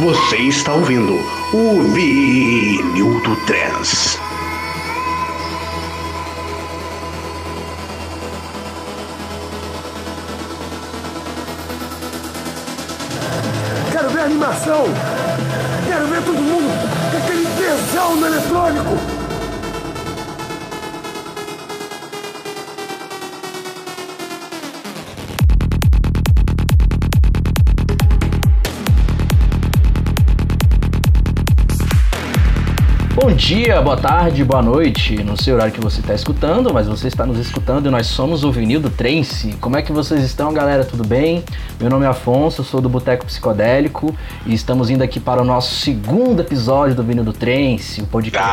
Você está ouvindo o Vinil do Trans. Quero ver animação! Quero ver todo mundo com aquele tesão no eletrônico! Dia, boa tarde, boa noite. Não sei o horário que você está escutando, mas você está nos escutando e nós somos o Vinil do Trance. Como é que vocês estão, galera? Tudo bem? Meu nome é Afonso, sou do Boteco Psicodélico e estamos indo aqui para o nosso segundo episódio do Vinil do Trance, o podcast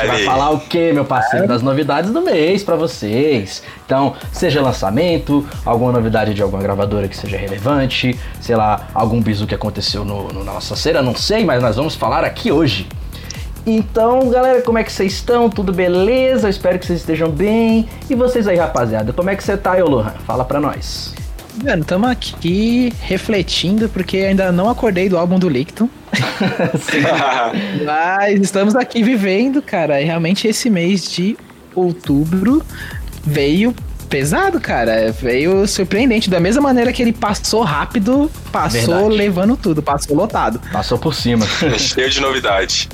que vai falar o que, meu parceiro? Das novidades do mês para vocês. Então, seja lançamento, alguma novidade de alguma gravadora que seja relevante, sei lá, algum bizu que aconteceu no, no na nossa cera, não sei, mas nós vamos falar aqui hoje. Então, galera, como é que vocês estão? Tudo beleza? Espero que vocês estejam bem. E vocês aí, rapaziada, como é que você tá, eu, Lohan? Fala pra nós. Mano, estamos aqui refletindo porque ainda não acordei do álbum do Licton. Mas estamos aqui vivendo, cara. E realmente esse mês de outubro veio pesado, cara. Veio surpreendente. Da mesma maneira que ele passou rápido, passou Verdade. levando tudo, passou lotado. Passou por cima. Cheio de novidade.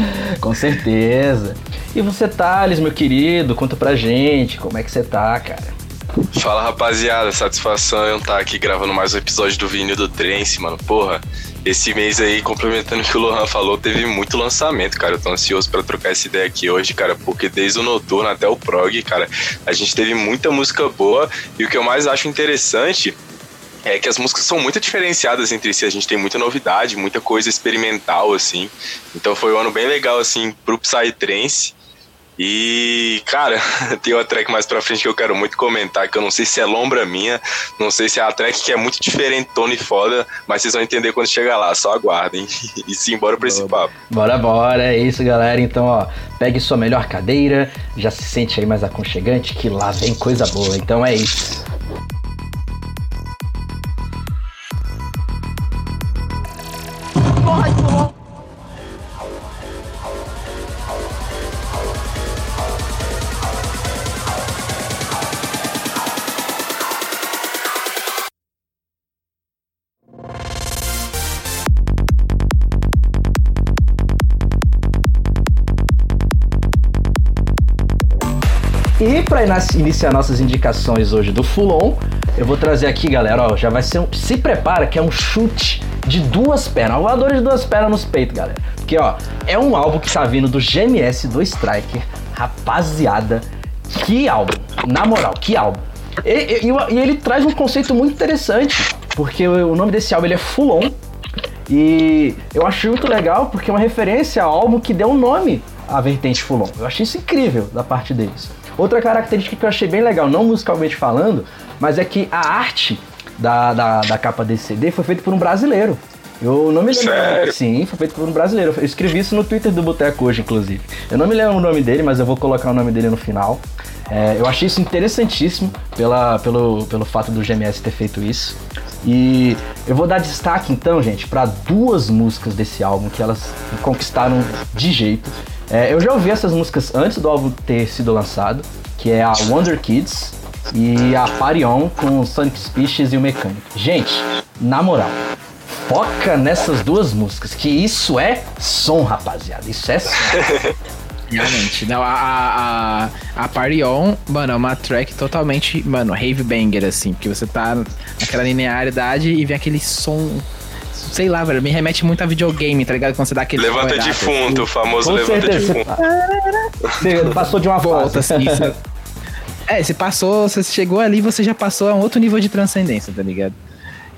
Com certeza. E você, Thales, meu querido, conta pra gente como é que você tá, cara. Fala rapaziada, satisfação eu estar aqui gravando mais um episódio do Vinil do Trance, mano. Porra, esse mês aí, complementando o que o Lohan falou, teve muito lançamento, cara. Eu tô ansioso para trocar essa ideia aqui hoje, cara, porque desde o Noturno até o Prog, cara, a gente teve muita música boa e o que eu mais acho interessante é que as músicas são muito diferenciadas entre si. A gente tem muita novidade, muita coisa experimental, assim. Então foi um ano bem legal, assim, pro Psytrance. E, cara, tem uma track mais pra frente que eu quero muito comentar, que eu não sei se é lombra minha, não sei se é a track que é muito diferente, e foda, mas vocês vão entender quando chegar lá, só aguardem. e sim, bora pra esse papo. Bora, bora, é isso, galera. Então, ó, pegue sua melhor cadeira, já se sente aí mais aconchegante, que lá vem coisa boa. Então é isso. Para iniciar nossas indicações hoje do Fulon, eu vou trazer aqui, galera, ó, já vai ser um, se prepara que é um chute de duas pernas, voador de duas pernas nos peitos, galera. Porque ó, é um álbum que tá vindo do GMS do Striker, rapaziada, que álbum, na moral, que álbum. E, e, e ele traz um conceito muito interessante, porque o nome desse álbum ele é Fulon, e eu acho muito legal porque é uma referência ao álbum que deu o um nome à vertente Fulon. Eu achei isso incrível da parte deles. Outra característica que eu achei bem legal, não musicalmente falando, mas é que a arte da, da, da capa desse CD foi feita por um brasileiro. Eu não me lembro. Sério? Sim, foi feito por um brasileiro. Eu escrevi isso no Twitter do Boteco hoje, inclusive. Eu não me lembro o nome dele, mas eu vou colocar o nome dele no final. É, eu achei isso interessantíssimo pela, pelo, pelo fato do GMS ter feito isso. E eu vou dar destaque então, gente, para duas músicas desse álbum que elas conquistaram de jeito. É, eu já ouvi essas músicas antes do álbum ter sido lançado, que é a Wonder Kids e a Party On com Sonic Species e o Mecânico. Gente, na moral, foca nessas duas músicas, que isso é som, rapaziada. Isso é som. Realmente. Não, a, a, a Party On, mano, é uma track totalmente, mano, rave banger, assim. Porque você tá naquela linearidade e vem aquele som sei lá, velho, me remete muito a videogame, tá ligado? Quando você dá aquele. Levanta defunto, o famoso Com levanta certeza. defunto. Você passou de uma volta, assim. Você... É, você passou, você chegou ali, você já passou a um outro nível de transcendência, tá ligado?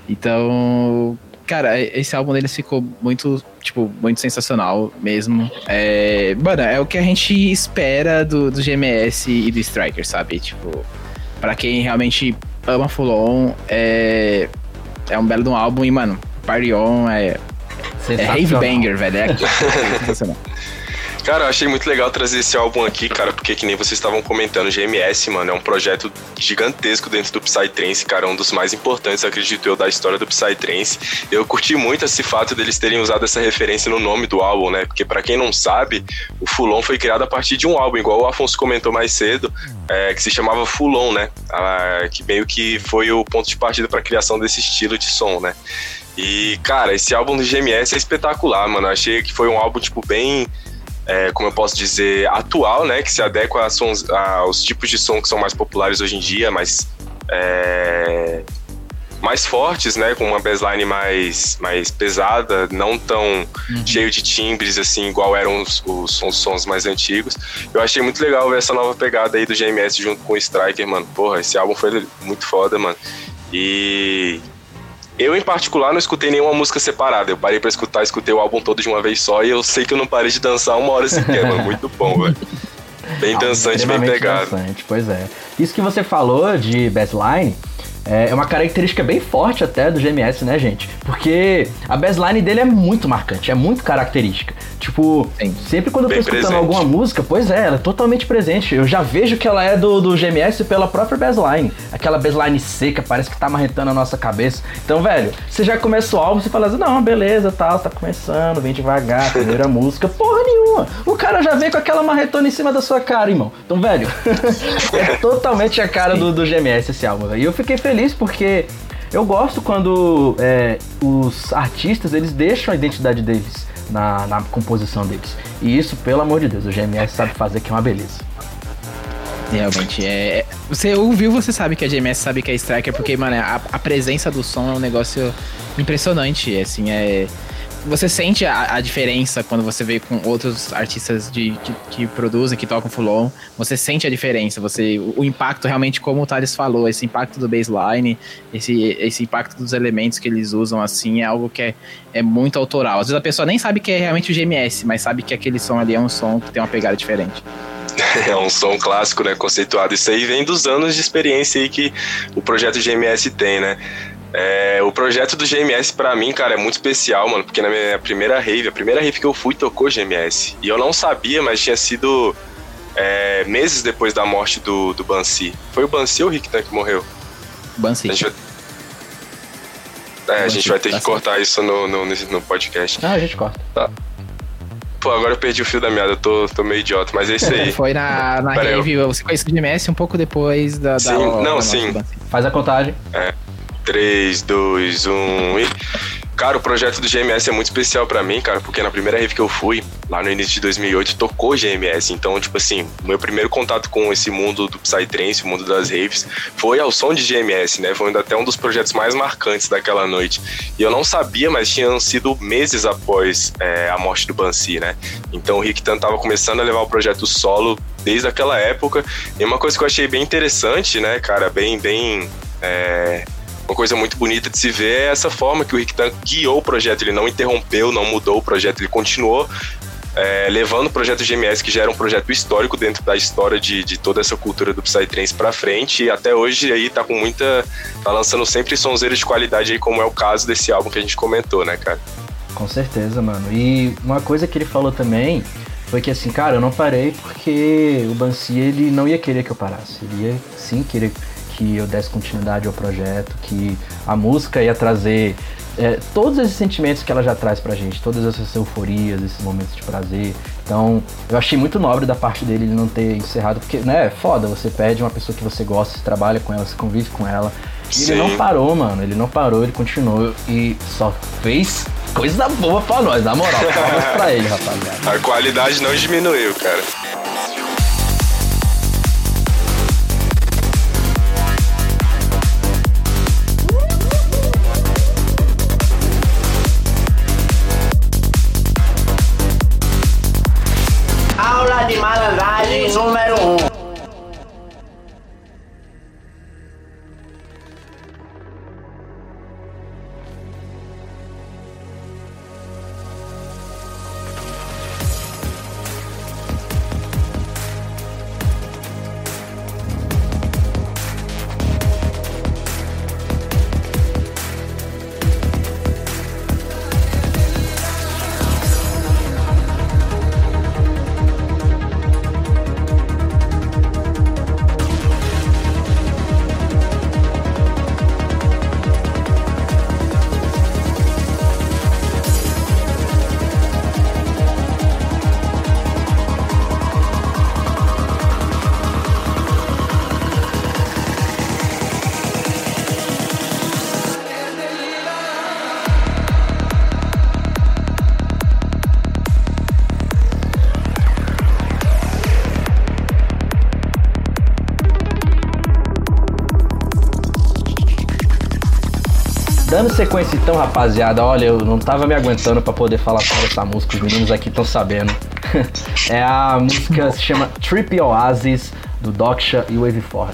Então, cara, esse álbum deles ficou muito, tipo, muito sensacional mesmo. É, mano, é o que a gente espera do, do GMS e do Striker, sabe? Tipo, para quem realmente ama Full On, é, é um belo de um álbum e, mano, Party On é. É Rave Banger, velho. É sensacional. Cara, eu achei muito legal trazer esse álbum aqui, cara, porque que nem vocês estavam comentando, o GMS, mano, é um projeto gigantesco dentro do Psytrance, cara, um dos mais importantes, acredito eu, da história do Psytrance. Eu curti muito esse fato deles terem usado essa referência no nome do álbum, né? Porque para quem não sabe, o Fulon foi criado a partir de um álbum, igual o Afonso comentou mais cedo, é, que se chamava Fulon, né? Ah, que meio que foi o ponto de partida para a criação desse estilo de som, né? E, cara, esse álbum do GMS é espetacular, mano. Eu achei que foi um álbum, tipo, bem. É, como eu posso dizer, atual, né? Que se adequa a sons, a, aos tipos de som que são mais populares hoje em dia, mais. É, mais fortes, né? Com uma baseline mais, mais pesada, não tão uhum. cheio de timbres, assim, igual eram os, os, os, sons mais antigos. Eu achei muito legal ver essa nova pegada aí do GMS junto com o Striker, mano. Porra, esse álbum foi muito foda, mano. E eu, em particular, não escutei nenhuma música separada. Eu parei pra escutar, escutei o álbum todo de uma vez só e eu sei que eu não parei de dançar uma hora sequer, mano. Muito bom, velho. Bem ah, dançante, bem pegado. Dançante, pois é. Isso que você falou de baseline é uma característica bem forte até do GMS, né, gente? Porque a baseline dele é muito marcante, é muito característica. Tipo, Sim. sempre quando eu tô escutando presente. alguma música, pois é, ela é totalmente presente. Eu já vejo que ela é do, do GMS pela própria baseline. Aquela baseline seca, parece que tá marretando a nossa cabeça. Então, velho, você já começa o álbum, você fala assim, não, beleza, tal, tá começando, vem devagar, primeira música. Porra nenhuma! O cara já vem com aquela marretona em cima da sua cara, irmão. Então, velho, é totalmente a cara do, do GMS esse álbum. E eu fiquei feliz porque eu gosto quando é, os artistas eles deixam a identidade deles na, na, composição deles. E isso, pelo amor de Deus, o GMS sabe fazer que é uma beleza. Realmente, é. Você ouviu, você sabe que a GMS sabe que é Striker, porque, mano, a, a presença do som é um negócio impressionante. Assim, é você sente a, a, diferença quando você vê com outros artistas de, de, que produzem, que tocam full Você sente a diferença, você, o, o, impacto realmente, como o Thales falou, esse impacto do baseline, esse, esse impacto dos elementos que eles usam, assim, é algo que é, é muito autoral. Às vezes a pessoa nem sabe que é realmente o GMS, mas sabe que aquele som ali é um som que tem uma pegada diferente. É um som clássico, né? Conceituado. Isso aí vem dos anos de experiência aí que o projeto GMS tem, né? É, o projeto do GMS para mim, cara, é muito especial, mano, porque na minha primeira rave, a primeira rave que eu fui tocou GMS. E eu não sabia, mas tinha sido é, meses depois da morte do, do Bansi. Foi o Bansi ou o Rick que morreu? Bansi. A gente vai, é, a gente vai ter que cortar isso no, no, no podcast. Ah, a gente corta. Tá. Pô, agora eu perdi o fio da meada, eu tô, tô meio idiota, mas é isso aí. Foi na, na rave, eu... você conheceu o GMS um pouco depois da. Sim, da, não, sim. Faz a contagem. É. 3, 2, 1 e. Cara, o projeto do GMS é muito especial para mim, cara, porque na primeira rave que eu fui, lá no início de 2008, tocou GMS. Então, tipo assim, meu primeiro contato com esse mundo do Psytrance, o mundo das raves, foi ao som de GMS, né? Foi até um dos projetos mais marcantes daquela noite. E eu não sabia, mas tinham sido meses após é, a morte do Bansi, né? Então o Rick Tan tava começando a levar o projeto solo desde aquela época. E uma coisa que eu achei bem interessante, né, cara, bem, bem. É, uma coisa muito bonita de se ver é essa forma que o Rick Tan guiou o projeto. Ele não interrompeu, não mudou o projeto, ele continuou é, levando o projeto GMS, que já era um projeto histórico dentro da história de, de toda essa cultura do Psytrance pra frente, e até hoje aí tá com muita. tá lançando sempre sonzeiros de qualidade aí, como é o caso desse álbum que a gente comentou, né, cara? Com certeza, mano. E uma coisa que ele falou também foi que assim, cara, eu não parei porque o Bansi ele não ia querer que eu parasse. Ele ia sim querer que eu desse continuidade ao projeto, que a música ia trazer é, todos esses sentimentos que ela já traz pra gente, todas essas euforias, esses momentos de prazer. Então, eu achei muito nobre da parte dele ele não ter encerrado, porque, né, é foda, você perde uma pessoa que você gosta, você trabalha com ela, você convive com ela. E ele não parou, mano, ele não parou, ele continuou e só fez coisa boa pra nós, na moral. Palmas pra ele, rapaziada. A qualidade não diminuiu, cara. Sequência então, rapaziada, olha, eu não tava me aguentando pra poder falar sobre essa música, os meninos aqui estão sabendo. é a música se chama Trip Oasis, do Doksha e Waveform.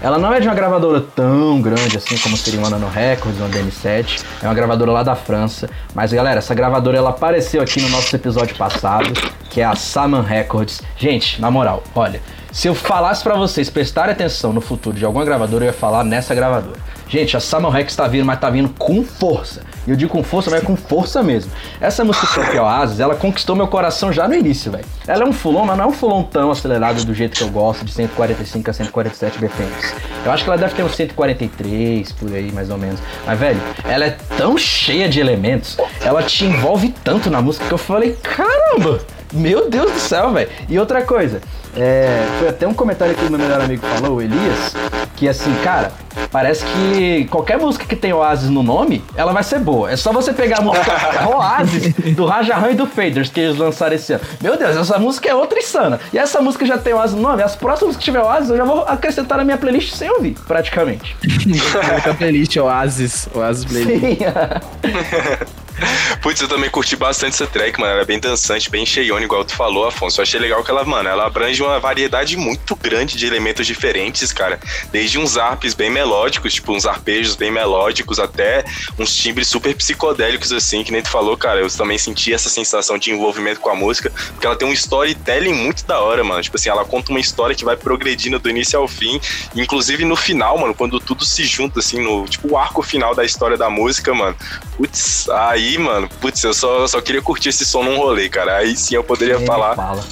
Ela não é de uma gravadora tão grande assim como seria uma Nano Records, uma DN7. É uma gravadora lá da França. Mas galera, essa gravadora ela apareceu aqui no nosso episódio passado, que é a Saman Records. Gente, na moral, olha, se eu falasse para vocês prestarem atenção no futuro de alguma gravadora, eu ia falar nessa gravadora. Gente, a Samuel Rex tá vindo, mas tá vindo com força. E eu digo com força, mas é com força mesmo. Essa música Tropical Oasis, ela conquistou meu coração já no início, velho. Ela é um fulon, mas não é um fulon tão acelerado do jeito que eu gosto, de 145 a 147 BPMs. Eu acho que ela deve ter uns 143 por aí, mais ou menos. Mas, velho, ela é tão cheia de elementos, ela te envolve tanto na música que eu falei, caramba! Meu Deus do céu, velho. E outra coisa, é, foi até um comentário que o meu melhor amigo falou, o Elias, que assim, cara, parece que qualquer música que tem Oasis no nome, ela vai ser boa. É só você pegar a música Oasis do Rajahan e do Faders que eles lançaram esse ano. Meu Deus, essa música é outra insana. E essa música já tem Oasis no nome. As próximas que tiver Oasis, eu já vou acrescentar na minha playlist sem ouvir, praticamente. a playlist Oasis, Oasis Playlist. Sim. Putz, eu também curti bastante essa track, mano. Ela é bem dançante, bem cheiona, igual tu falou, Afonso. Eu achei legal que ela, mano, ela abrange uma variedade muito grande de elementos diferentes, cara. Desde uns arpes bem melódicos, tipo uns arpejos bem melódicos, até uns timbres super psicodélicos, assim, que nem tu falou, cara. Eu também senti essa sensação de envolvimento com a música, porque ela tem um storytelling muito da hora, mano. Tipo assim, ela conta uma história que vai progredindo do início ao fim. Inclusive no final, mano, quando tudo se junta, assim, no tipo o arco final da história da música, mano. Putz, aí aí, mano, putz, eu só, só queria curtir esse som num rolê, cara. Aí sim eu poderia falar fala.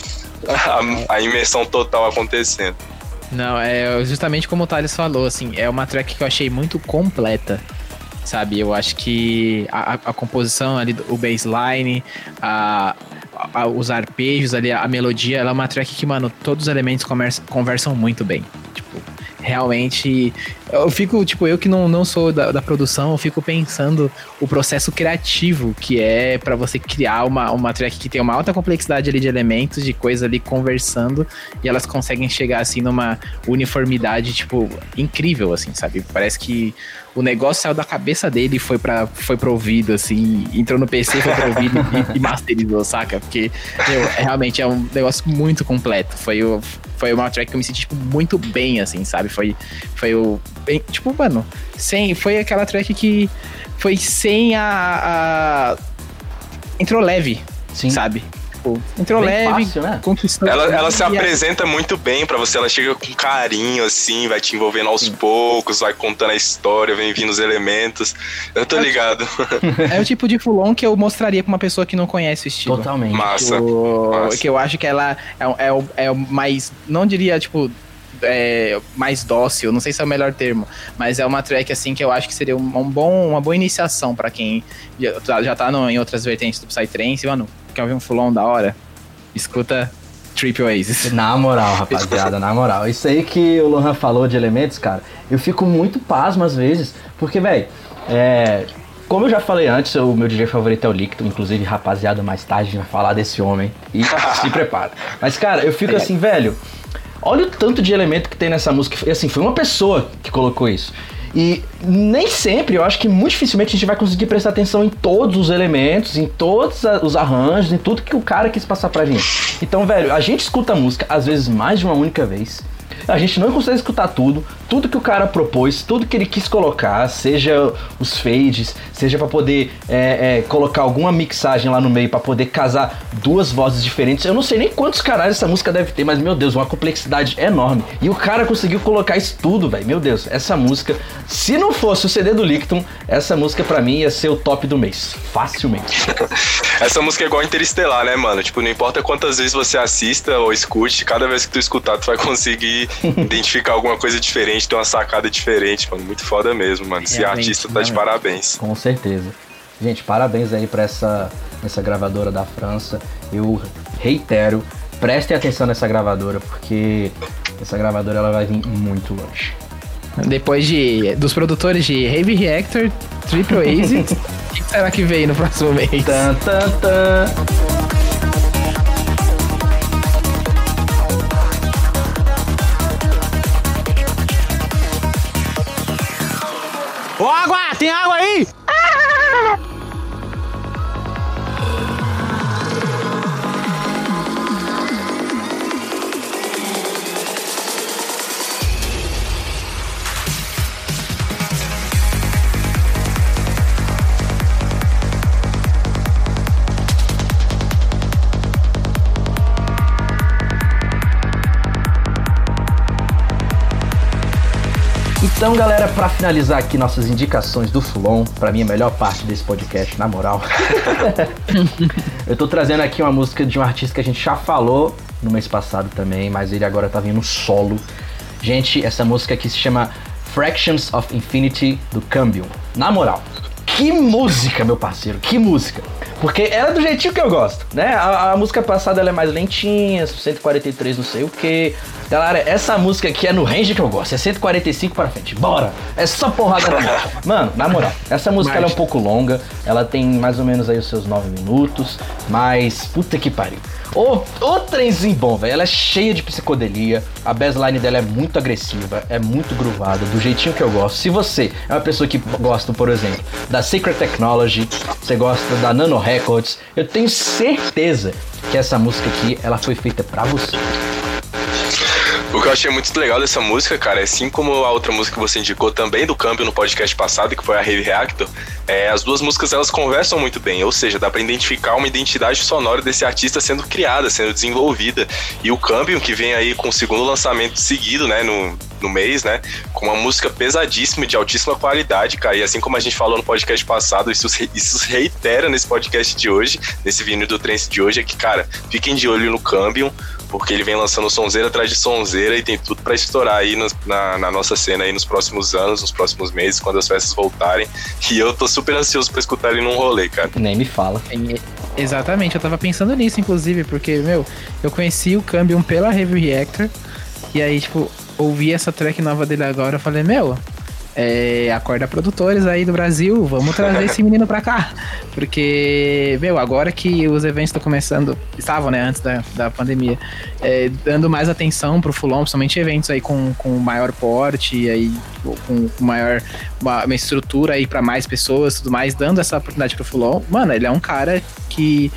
a, a imersão total acontecendo. Não, é justamente como o Thales falou, assim, é uma track que eu achei muito completa, sabe? Eu acho que a, a composição ali, o baseline, a, a, os arpejos ali, a melodia, ela é uma track que, mano, todos os elementos conversam muito bem. Tipo, realmente. Eu fico, tipo, eu que não, não sou da, da produção, eu fico pensando o processo criativo que é para você criar uma, uma track que tem uma alta complexidade ali de elementos, de coisas ali conversando, e elas conseguem chegar assim numa uniformidade, tipo, incrível, assim, sabe? Parece que o negócio saiu da cabeça dele e foi, pra, foi pro ouvido, assim, entrou no PC, foi pro ouvido e, e, masterizou, saca? Porque meu, é, realmente é um negócio muito completo. Foi, o, foi uma track que eu me senti, tipo, muito bem, assim, sabe? Foi, foi o. Bem, tipo, mano, sem, foi aquela track que foi sem a. a entrou leve, Sim. sabe? tipo, entrou bem leve, fácil, né? Ela, ela se apresenta muito bem para você, ela chega com carinho, assim, vai te envolvendo aos Sim. poucos, vai contando a história, vem vindo os elementos. Eu tô é ligado. é o tipo de fulon que eu mostraria pra uma pessoa que não conhece o estilo. Totalmente. Massa. O, Massa. Que eu acho que ela é, é, é o mais, não diria, tipo, é, mais dócil, não sei se é o melhor termo, mas é uma track assim que eu acho que seria um, um bom, uma boa iniciação para quem já, já tá no, em outras vertentes do Psytrance, mano, quer ouvir um fulon da hora? Escuta Trip Oasis. Na moral, rapaziada, na moral. Isso aí que o Lohan falou de elementos, cara, eu fico muito pasmo às vezes, porque, velho, é, como eu já falei antes, o meu DJ favorito é o Licto, inclusive, rapaziada, mais tarde a gente vai falar desse homem e se prepara. Mas, cara, eu fico assim, velho, olha o tanto de elemento que tem nessa música. E assim, foi uma pessoa que colocou isso. E nem sempre, eu acho que muito dificilmente a gente vai conseguir prestar atenção em todos os elementos, em todos os arranjos, em tudo que o cara quis passar pra gente. Então, velho, a gente escuta a música às vezes mais de uma única vez. A gente não consegue escutar tudo, tudo que o cara propôs, tudo que ele quis colocar, seja os fades, seja para poder é, é, colocar alguma mixagem lá no meio para poder casar duas vozes diferentes. Eu não sei nem quantos caralhos essa música deve ter, mas meu Deus, uma complexidade enorme. E o cara conseguiu colocar isso tudo, velho. Meu Deus, essa música, se não fosse o CD do Licton, essa música para mim ia ser o top do mês, facilmente. essa música é igual Interestelar, né, mano? Tipo, não importa quantas vezes você assista ou escute, cada vez que tu escutar, tu vai conseguir identificar alguma coisa diferente, ter uma sacada diferente, mano. Muito foda mesmo, mano. Esse artista tá de parabéns. Com certeza. Gente, parabéns aí pra essa, essa gravadora da França. Eu reitero, prestem atenção nessa gravadora, porque essa gravadora ela vai vir muito longe. Depois de dos produtores de Heavy Reactor, Triple Ace, o que será que vem no próximo mês? Tan, tan, tan. Ô, água! Tem água aí? Ah! Então, galera, pra finalizar aqui nossas indicações do Fulon, pra mim a melhor parte desse podcast, na moral. eu tô trazendo aqui uma música de um artista que a gente já falou no mês passado também, mas ele agora tá vindo solo. Gente, essa música aqui se chama Fractions of Infinity do Cambium. Na moral, que música, meu parceiro, que música. Porque ela é do jeitinho que eu gosto, né? A, a música passada ela é mais lentinha, 143 não sei o que. Galera, essa música aqui é no range que eu gosto, é 145 para frente. Bora! É só porrada na mão. Mano, na moral, essa música é um pouco longa, ela tem mais ou menos aí os seus 9 minutos, mas puta que pariu. Ô, ô trenzinho bom, velho. Ela é cheia de psicodelia. A bassline dela é muito agressiva, é muito groovada, do jeitinho que eu gosto. Se você é uma pessoa que gosta, por exemplo, da Secret Technology, você gosta da Nano Records, eu tenho certeza que essa música aqui, ela foi feita para você. O que eu achei muito legal dessa música, cara, é assim como a outra música que você indicou também do câmbio no podcast passado, que foi a Heavy Reactor, é, as duas músicas elas conversam muito bem, ou seja, dá para identificar uma identidade sonora desse artista sendo criada, sendo desenvolvida. E o câmbio que vem aí com o segundo lançamento seguido, né, no, no mês, né, com uma música pesadíssima de altíssima qualidade, cara. E assim como a gente falou no podcast passado, isso, isso se reitera nesse podcast de hoje, nesse vinil do Trance de hoje, é que, cara, fiquem de olho no câmbio porque ele vem lançando sonzeira atrás de sonzeira e tem tudo para estourar aí no, na, na, nossa cena aí nos próximos anos, nos próximos meses, quando as festas voltarem. E eu tô super ansioso para escutar ele num rolê, cara. Nem me fala. É, exatamente, eu tava pensando nisso, inclusive, porque, meu, eu conheci o Cambium pela Review Reactor, e aí, tipo, ouvi essa track nova dele agora, eu falei, meu, é, acorda produtores aí do Brasil, vamos trazer esse menino pra cá. Porque, meu, agora que os eventos estão começando, estavam, né, antes da, da pandemia, é, dando mais atenção pro Fulon, principalmente eventos aí com, com maior porte, aí com maior, uma, uma estrutura aí para mais pessoas tudo mais, dando essa oportunidade pro Fulon. Mano, ele é um cara que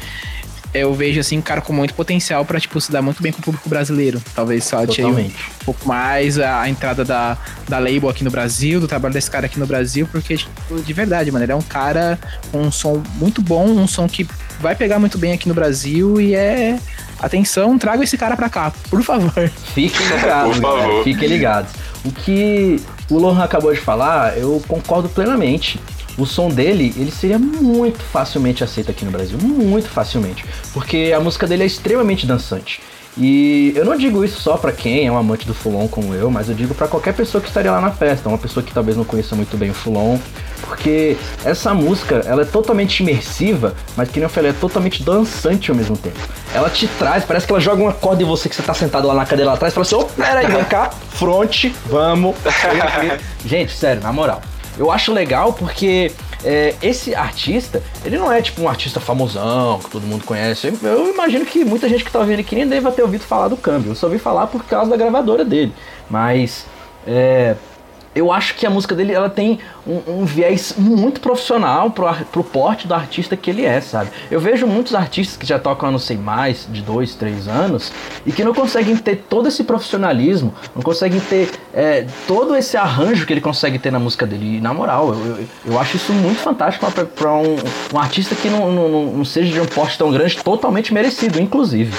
eu vejo assim um cara com muito potencial para tipo se dar muito bem com o público brasileiro. Talvez só um, um pouco mais a, a, entrada da, da label aqui no Brasil, do trabalho desse cara aqui no Brasil, porque tipo, de verdade, mano, ele é um cara com um som muito bom, um som que vai pegar muito bem aqui no Brasil e é atenção, traga esse cara para cá, por favor. Fiquem ligados, por favor. Fiquem ligados. O que o Lohan acabou de falar, eu concordo plenamente o som dele, ele seria muito facilmente aceito aqui no Brasil, muito facilmente, porque a música dele é extremamente dançante. E eu não digo isso só para quem é um amante do Fulon como eu, mas eu digo para qualquer pessoa que estaria lá na festa, uma pessoa que talvez não conheça muito bem o Fulon, porque essa música, ela é totalmente imersiva, mas que nem eu falei, é totalmente dançante ao mesmo tempo. Ela te traz, parece que ela joga uma corda em você que você tá sentado lá na cadeira lá atrás, e fala assim, ô, oh, peraí, vem cá, fronte, vamos. Gente, sério, na moral, eu acho legal porque é, esse artista, ele não é tipo um artista famosão, que todo mundo conhece. Eu, eu imagino que muita gente que tá ouvindo aqui nem deva ter ouvido falar do câmbio. Eu só ouvi falar por causa da gravadora dele. Mas é, eu acho que a música dele ela tem um, um viés muito profissional pro, pro porte do artista que ele é, sabe? Eu vejo muitos artistas que já tocam, não sei mais, de dois, três anos, e que não conseguem ter todo esse profissionalismo, não conseguem ter é, todo esse arranjo que ele consegue ter na música dele. E, na moral, eu, eu, eu acho isso muito fantástico para um, um, artista que não, não, não seja de um porte tão grande, totalmente merecido, inclusive.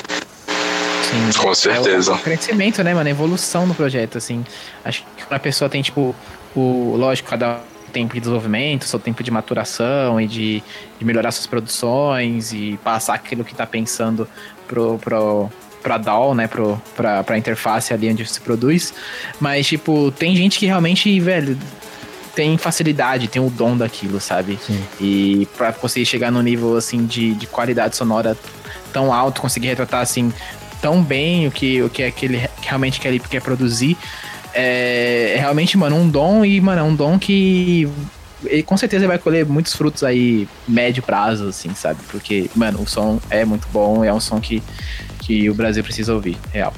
Sim, com certeza. É o, crescimento, né, mano? A evolução do projeto, assim. Acho que quando a pessoa tem, tipo, o. Lógico, cada tempo de desenvolvimento, seu tempo de maturação e de, de melhorar suas produções e passar aquilo que tá pensando pro, pro, pra DAW, né, pro, pra, pra interface ali onde se produz. Mas, tipo, tem gente que realmente, velho, tem facilidade, tem o dom daquilo, sabe? Sim. E pra conseguir chegar no nível, assim, de, de qualidade sonora tão alto, conseguir retratar, assim, tão bem o que, o que, é que ele realmente quer, quer produzir. É, é, realmente, mano, um dom e, mano, é um dom que ele com certeza vai colher muitos frutos aí médio prazo, assim, sabe? Porque, mano, o som é muito bom, é um som que, que o Brasil precisa ouvir, real.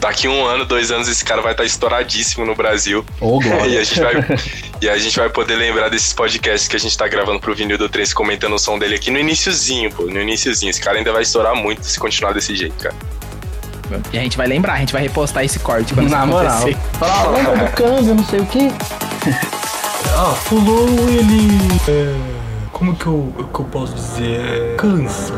Daqui um ano, dois anos, esse cara vai estar estouradíssimo no Brasil. Oh, e, a gente vai, e a gente vai poder lembrar desses podcasts que a gente tá gravando pro Vinil do Trens comentando o som dele aqui no iníciozinho, pô. No iníciozinho. Esse cara ainda vai estourar muito se continuar desse jeito, cara. E a gente vai lembrar, a gente vai repostar esse corte quando Na moral. Fala, lembra do câmbio, não sei o quê. ah, fulou ele. É, como que eu, que eu posso dizer? Cansa.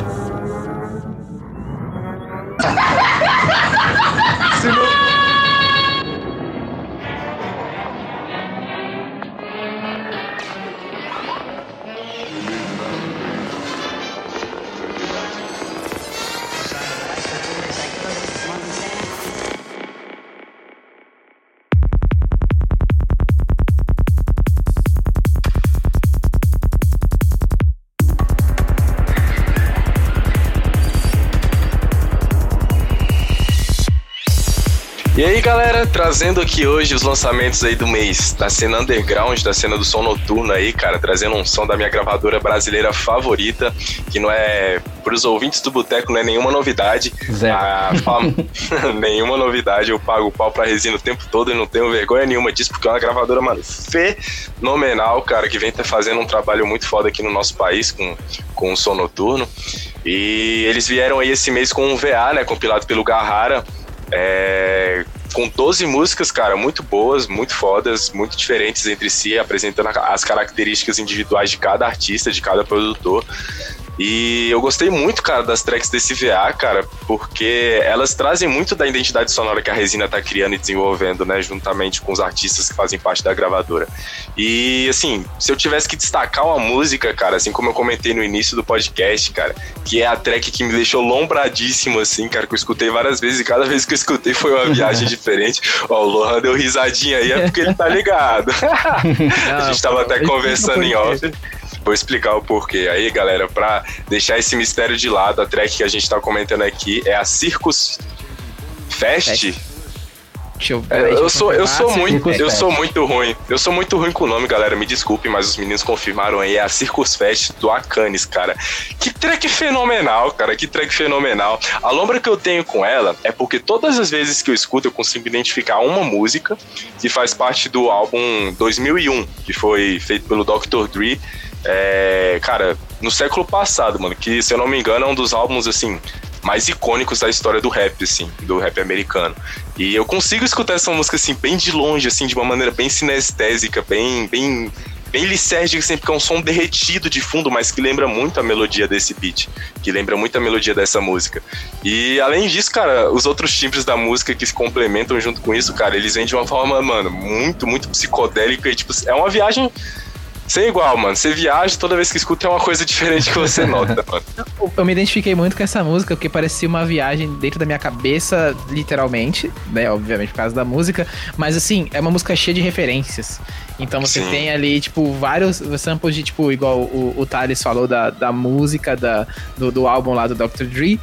Trazendo aqui hoje os lançamentos aí do mês da cena underground, da cena do som noturno aí, cara, trazendo um som da minha gravadora brasileira favorita, que não é, pros ouvintes do Boteco, não é nenhuma novidade. Zero. A fam- nenhuma novidade, eu pago o pau pra resina o tempo todo e não tenho vergonha nenhuma disso, porque é uma gravadora, mano, fenomenal, cara, que vem tá fazendo um trabalho muito foda aqui no nosso país com, com o som noturno. E eles vieram aí esse mês com um VA, né, compilado pelo Garrara, é, com 12 músicas, cara, muito boas, muito fodas, muito diferentes entre si, apresentando as características individuais de cada artista, de cada produtor. E eu gostei muito, cara, das tracks desse VA, cara, porque elas trazem muito da identidade sonora que a Resina tá criando e desenvolvendo, né, juntamente com os artistas que fazem parte da gravadora. E, assim, se eu tivesse que destacar uma música, cara, assim como eu comentei no início do podcast, cara, que é a track que me deixou lombradíssimo, assim, cara, que eu escutei várias vezes e cada vez que eu escutei foi uma viagem diferente. Ó, o Lohan deu risadinha aí, é porque ele tá ligado. a gente tava até conversando em off. Vou explicar o porquê. Aí, galera, pra deixar esse mistério de lado, a track que a gente tá comentando aqui é a Circus Fest. Fest. Eu, É, eu sou, eu sou muito, eu sou muito ruim. Eu sou muito ruim com o nome, galera. Me desculpem, mas os meninos confirmaram aí. É a Circus Fest do Acanis, cara. Que track fenomenal, cara. Que track fenomenal. A lombra que eu tenho com ela é porque todas as vezes que eu escuto, eu consigo identificar uma música que faz parte do álbum 2001, que foi feito pelo Dr. Dre. É, cara, no século passado, mano, que se eu não me engano é um dos álbuns assim mais icônicos da história do rap, assim, do rap americano. E eu consigo escutar essa música assim bem de longe, assim, de uma maneira bem sinestésica, bem, bem, bem lisérgica, assim, porque é um som derretido de fundo, mas que lembra muito a melodia desse beat, que lembra muito a melodia dessa música. E além disso, cara, os outros timbres da música que se complementam junto com isso, cara, eles vêm de uma forma, mano, muito, muito psicodélica e tipo, é uma viagem sem igual, mano. Você viaja, toda vez que escuta é uma coisa diferente que você nota, mano. Eu me identifiquei muito com essa música, porque parecia uma viagem dentro da minha cabeça, literalmente, né? Obviamente por causa da música. Mas assim, é uma música cheia de referências. Então você Sim. tem ali, tipo, vários samples de, tipo, igual o, o Thales falou da, da música da, do, do álbum lá do Dr. Dre.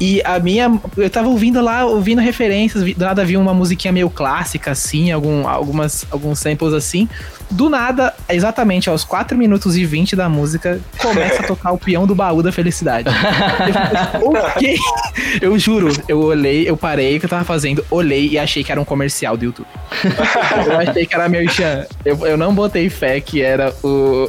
E a minha. Eu tava ouvindo lá, ouvindo referências, do nada vi uma musiquinha meio clássica, assim, algum, algumas, alguns samples assim. Do nada, exatamente aos 4 minutos e 20 da música, começa a tocar o peão do baú da felicidade. Eu ok. Eu juro, eu olhei, eu parei o que eu tava fazendo, olhei e achei que era um comercial do YouTube. Eu achei que era merchan. Eu, eu não botei fé que era o,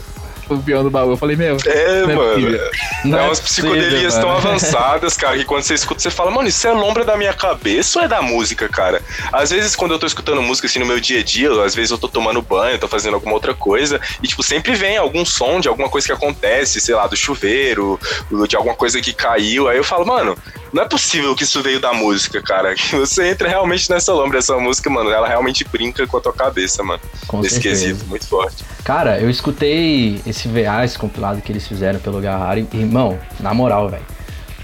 o peão do baú. Eu falei, meu. É, não é mano. possível. Não é é umas psicodelias tão mano. avançadas, cara, que quando você escuta, você fala, mano, isso é lombra da minha cabeça ou é da música, cara? Às vezes, quando eu tô escutando música assim no meu dia a dia, às vezes eu tô tomando banho, tô fazendo alguma outra coisa, e tipo, sempre vem algum som de alguma coisa que acontece, sei lá, do chuveiro, de alguma coisa que caiu. Aí eu falo, mano, não é possível que isso veio da música, cara. Que você entra realmente nessa lombra, essa música, mano, ela realmente brinca com a tua cabeça, mano. Com Nesse certeza. quesito, muito forte. Cara, eu escutei esse VA, esse compilado que eles fizeram pelo Garrara, e, irmão, na moral, velho.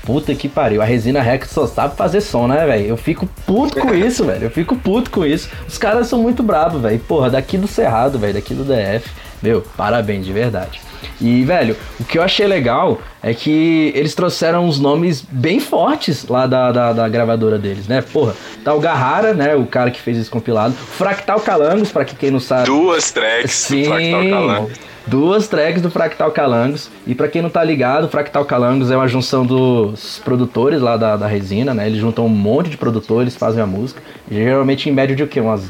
Puta que pariu. A Resina Records só sabe fazer som, né, velho? Eu fico puto com isso, velho. Eu fico puto com isso. Os caras são muito bravos, velho. Porra, daqui do Cerrado, velho, daqui do DF. Meu, parabéns, de verdade. E, velho, o que eu achei legal é que eles trouxeram uns nomes bem fortes lá da, da, da gravadora deles, né? Porra, tá o Garrara, né? O cara que fez esse compilado. Fractal Calangos, pra quem não sabe. Duas tracks, Sim, Fractal Calango. duas tracks do Fractal Calangos. E pra quem não tá ligado, Fractal Calangos é uma junção dos produtores lá da, da resina, né? Eles juntam um monte de produtores, fazem a música. Geralmente em média de o quê? Umas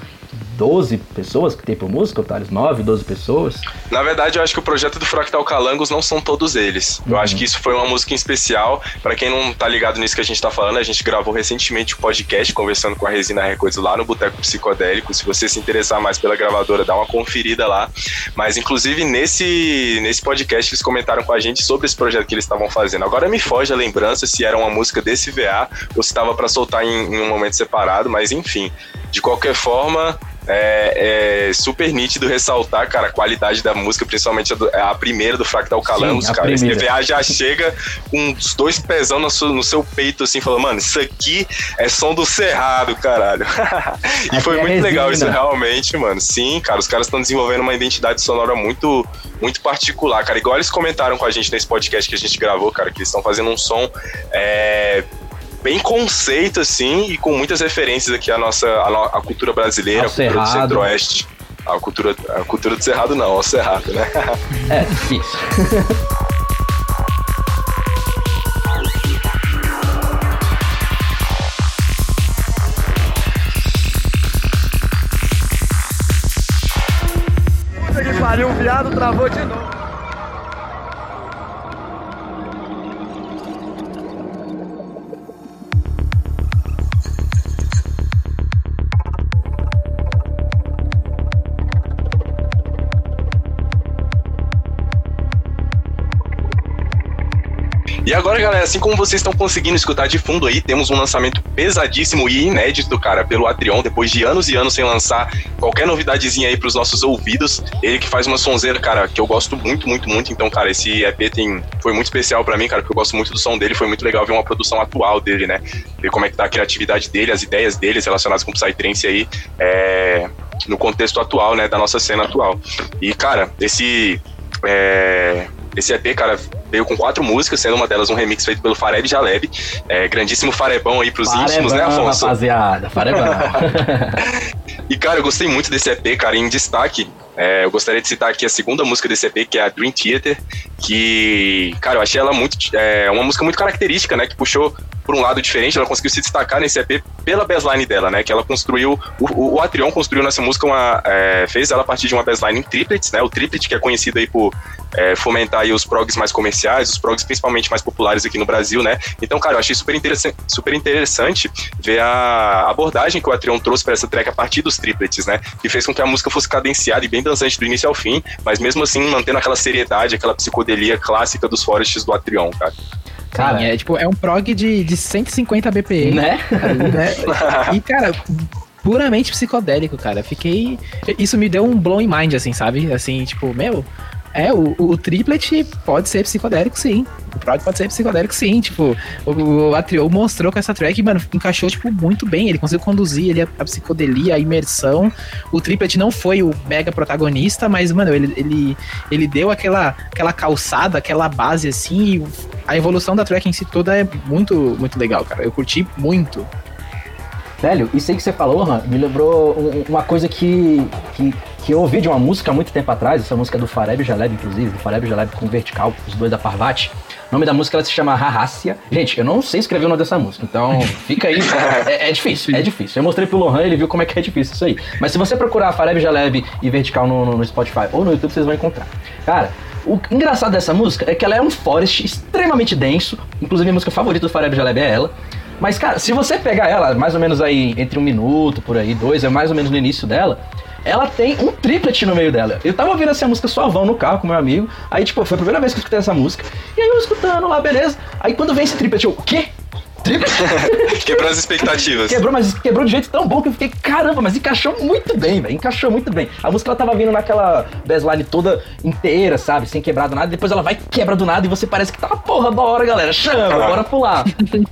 12 pessoas que tem por música, Thales? 9, 12 pessoas? Na verdade, eu acho que o projeto do Fractal Calangos não são todos eles. Eu Uhum. acho que isso foi uma música em especial. Pra quem não tá ligado nisso que a gente tá falando, a gente gravou recentemente um podcast conversando com a Resina Records lá no Boteco Psicodélico. Se você se interessar mais pela gravadora, dá uma conferida lá. Mas, inclusive, nesse, nesse podcast, eles comentaram com a gente sobre esse projeto que eles estavam fazendo. Agora me foge a lembrança se era uma música desse VA ou se estava pra soltar em, em um momento separado, mas enfim. De qualquer forma, é, é super nítido ressaltar, cara, a qualidade da música, principalmente a, do- a primeira do Fractal Calangos, a cara. Esse primeira. VA já chega com os dois pezão no seu, no seu peito, assim, falando, mano, isso aqui é som do Cerrado, caralho. e foi é muito legal isso resina. realmente, mano. Sim, cara, os caras estão desenvolvendo uma identidade sonora muito, muito particular, cara. Igual eles comentaram com a gente nesse podcast que a gente gravou, cara, que eles estão fazendo um som é, bem conceito, assim, e com muitas referências aqui à nossa à, à cultura brasileira, Ao à cultura do Cerrado. centro-oeste. A cultura, a cultura do Cerrado não, ao Cerrado, né? É, difícil. Puta que pariu, o viado travou de novo. Agora, galera, assim como vocês estão conseguindo escutar de fundo aí, temos um lançamento pesadíssimo e inédito, cara, pelo Atrion, depois de anos e anos sem lançar qualquer novidadezinha aí pros nossos ouvidos. Ele que faz uma sonzeira, cara, que eu gosto muito, muito, muito. Então, cara, esse EP tem, foi muito especial pra mim, cara, porque eu gosto muito do som dele. Foi muito legal ver uma produção atual dele, né? Ver como é que tá a criatividade dele, as ideias dele relacionadas com o Psytrance aí, é, no contexto atual, né, da nossa cena atual. E, cara, esse. É, esse EP, cara, veio com quatro músicas, sendo uma delas um remix feito pelo Fareb Jaleb. É, grandíssimo Farebão aí pros íntimos, né, Farebão, Afonso? rapaziada. Farebão. E, cara, eu gostei muito desse EP, cara. Em destaque, é, eu gostaria de citar aqui a segunda música desse EP, que é a Dream Theater, que, cara, eu achei ela muito. É, uma música muito característica, né? Que puxou por um lado diferente, ela conseguiu se destacar nesse EP pela baseline dela, né? Que ela construiu. O, o, Atrion construiu nessa música uma. é, fez ela a partir de uma baseline em triplets, né? O triplet, que é conhecido aí por é, fomentar aí os progs mais comerciais, os progs principalmente mais populares aqui no Brasil, né? Então, cara, eu achei super interessante, super interessante ver a abordagem que o Atrion trouxe para essa track a partir dos triplets, né? Que fez com que a música fosse cadenciada e bem dançante do início ao fim, mas mesmo assim mantendo aquela seriedade, aquela psicodelia clássica dos forests do Atrion, cara. Cara, Sim, é tipo, é um prog de, de 150 BPM. né? né? E, cara, puramente psicodélico, cara. Fiquei. Isso me deu um blow in mind, assim, sabe? Assim, tipo, meu. É, o, o triplet pode ser psicodélico, sim. O prog pode ser psicodélico, sim. Tipo, o, o mostrou com essa track, mano, encaixou, tipo, muito bem. Ele conseguiu conduzir ali a, a psicodelia, a imersão. O triplet não foi o mega protagonista, mas, mano, ele, ele, ele deu aquela, aquela calçada, aquela base, assim. A evolução da track em si toda é muito, muito legal, cara. Eu curti muito. Velho, isso aí que você falou, Han, me lembrou um- uma coisa que, que, que eu ouvi de uma música há muito tempo atrás, essa música é do Fareb Jaleb, inclusive, do Fareb Jaleb com Vertical, os dois da Parvati. O nome da música ela se chama Rahácia. Gente, eu não sei escrever o nome dessa música, então fica aí. É, é difícil, é difícil. Eu mostrei pro Lohan, ele viu como é que é difícil isso aí. Mas se você procurar Fareb Jaleb e Vertical no, no- no Spotify ou no YouTube, vocês vão encontrar. Cara, o engraçado dessa música é que ela é um forest extremamente denso. Inclusive, a música favorita do Fareb Jaleb é ela. Mas, cara, se você pegar ela, mais ou menos aí entre um minuto, por aí, dois, é mais ou menos no início dela, ela tem um triplet no meio dela. Eu tava ouvindo essa música suavão no carro com meu amigo, aí, tipo, foi a primeira vez que eu escutei essa música, e aí eu escutando lá, beleza. Aí quando vem esse triplet, eu, o quê? Quebrou as expectativas. Quebrou, mas quebrou de jeito tão bom que eu fiquei, caramba, mas encaixou muito bem, velho. Encaixou muito bem. A música ela tava vindo naquela baseline toda inteira, sabe? Sem quebrar do nada. Depois ela vai quebra do nada e você parece que tá, porra, bora, galera. Chama, bora pular.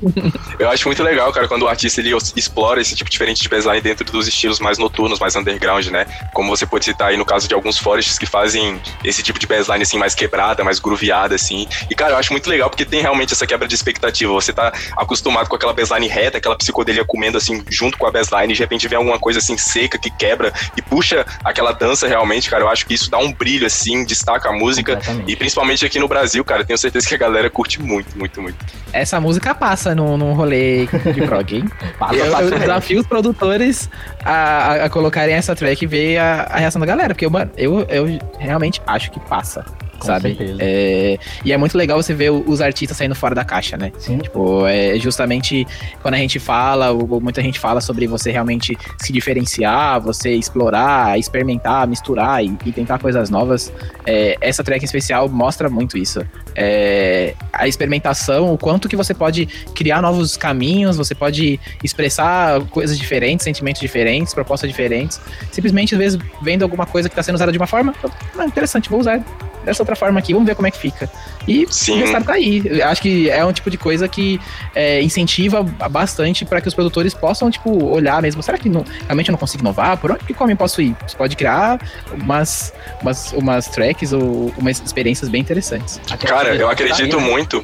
Eu acho muito legal, cara, quando o artista ele explora esse tipo diferente de baseline dentro dos estilos mais noturnos, mais underground, né? Como você pode citar aí no caso de alguns forests que fazem esse tipo de baseline assim mais quebrada, mais grooveada assim. E cara, eu acho muito legal porque tem realmente essa quebra de expectativa. Você tá acostumado com aquela baseline reta, aquela psicodelia comendo assim junto com a baseline, e de repente vem alguma coisa assim seca que quebra e puxa aquela dança realmente, cara. Eu acho que isso dá um brilho assim, destaca a música e principalmente aqui no Brasil, cara, tenho certeza que a galera curte muito, muito, muito. Essa música passa num, num rolê de prog, hein? Passa, eu, passa eu desafio os produtores a, a- colocarem essa track e ver a, a reação da galera, porque eu, eu, eu realmente acho que passa. Com sabe? É, e é muito legal você ver os artistas saindo fora da caixa, né? Sim. Tipo, é justamente quando a gente fala, ou ou muita gente fala sobre você realmente se diferenciar, você explorar, experimentar, misturar e, e tentar coisas novas. é, essa track em especial mostra muito isso. É, a experimentação, o quanto que você pode criar novos caminhos, você pode expressar coisas diferentes, sentimentos diferentes, propostas diferentes. Simplesmente, às vezes, vendo alguma coisa que está sendo usada de uma forma, ah, interessante, vou usar dessa outra forma aqui, vamos ver como é que fica. E Sim. o resultado tá aí. Acho que é um tipo de coisa que é, incentiva bastante para que os produtores possam, tipo, olhar mesmo. Será que não- realmente eu não consigo inovar? Por onde que como eu posso ir? Você pode criar umas, umas, umas tracks ou umas experiências bem interessantes. Cara, eu acredito Tá aí, né?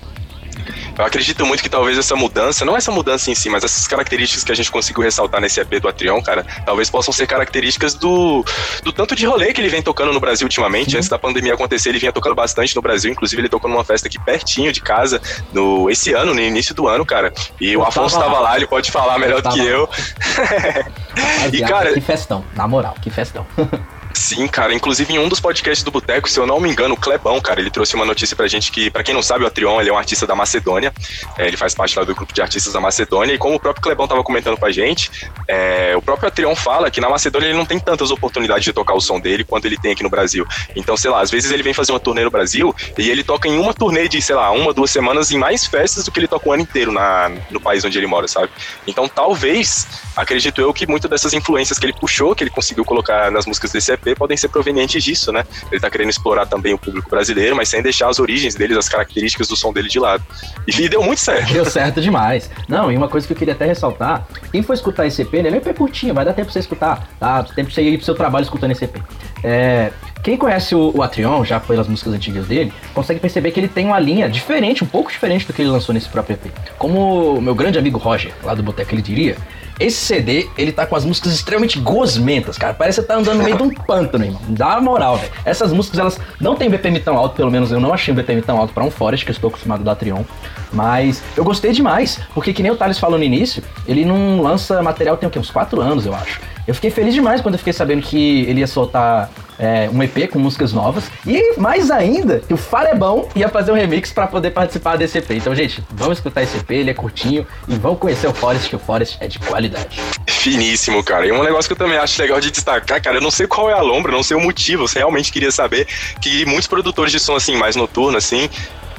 Eu acredito muito que talvez essa mudança, não essa mudança em si, mas essas características que a gente conseguiu ressaltar nesse EP do Atrion, cara, talvez possam ser características do, do tanto de rolê que ele vem tocando no Brasil ultimamente. Uhum. Antes da pandemia acontecer, ele vinha tocando bastante no Brasil, inclusive ele tocou numa festa aqui pertinho de casa, no, esse ano, no início do ano, cara. E eu o Afonso tava lá, ele pode falar melhor do que eu. e, cara. Que festão, na moral, que festão. Sim, cara. Inclusive, em um dos podcasts do Boteco, se eu não me engano, o Clebão, cara, ele trouxe uma notícia pra gente que, pra quem não sabe, o Atrion, ele é um artista da Macedônia. É, ele faz parte lá do grupo de artistas da Macedônia. E como o próprio Clebão tava comentando pra gente, é, o próprio Atrion fala que na Macedônia ele não tem tantas oportunidades de tocar o som dele quanto ele tem aqui no Brasil. Então, sei lá, às vezes ele vem fazer uma turnê no Brasil e ele toca em uma turnê de, sei lá, uma, duas semanas em mais festas do que ele toca o ano inteiro na, no país onde ele mora, sabe? Então, talvez, acredito eu que muitas dessas influências que ele puxou, que ele conseguiu colocar nas músicas desse EP, podem ser provenientes disso, né? Ele tá querendo explorar também o público brasileiro, mas sem deixar as origens deles, as características do som dele de lado. E deu muito certo. Deu certo demais. Não, e uma coisa que eu queria até ressaltar, quem for escutar esse EP, ele é EP curtinho, vai dar tempo pra você escutar, tá? Tempo pra você ir pro seu trabalho escutando esse EP. É, quem conhece o, o Atrion, já pelas músicas antigas dele, consegue perceber que ele tem uma linha diferente, um pouco diferente do que ele lançou nesse próprio EP. Como o meu grande amigo Roger, lá do Boteco, ele diria, esse CD, ele tá com as músicas extremamente gosmentas, cara. Parece que você tá andando no meio de um pântano, irmão. Dá moral, velho. Essas músicas, elas não tem BPM tão alto, pelo menos eu não achei um BPM tão alto para um Forest, que eu estou acostumado da Trion. Mas eu gostei demais, porque que nem o Thales falou no início, ele não lança material tem o quê? Uns 4 anos, eu acho. Eu fiquei feliz demais quando eu fiquei sabendo que ele ia soltar é, um EP com músicas novas. E mais ainda, que o Farebão ia fazer um remix para poder participar desse EP. Então, gente, vamos escutar esse EP, ele é curtinho. E vamos conhecer o Forest, que o Forest é de qualidade. Finíssimo, cara. E um negócio que eu também acho legal de destacar, cara, eu não sei qual é a lombra, não sei o motivo. Você realmente queria saber que muitos produtores de som, assim, mais noturno, assim,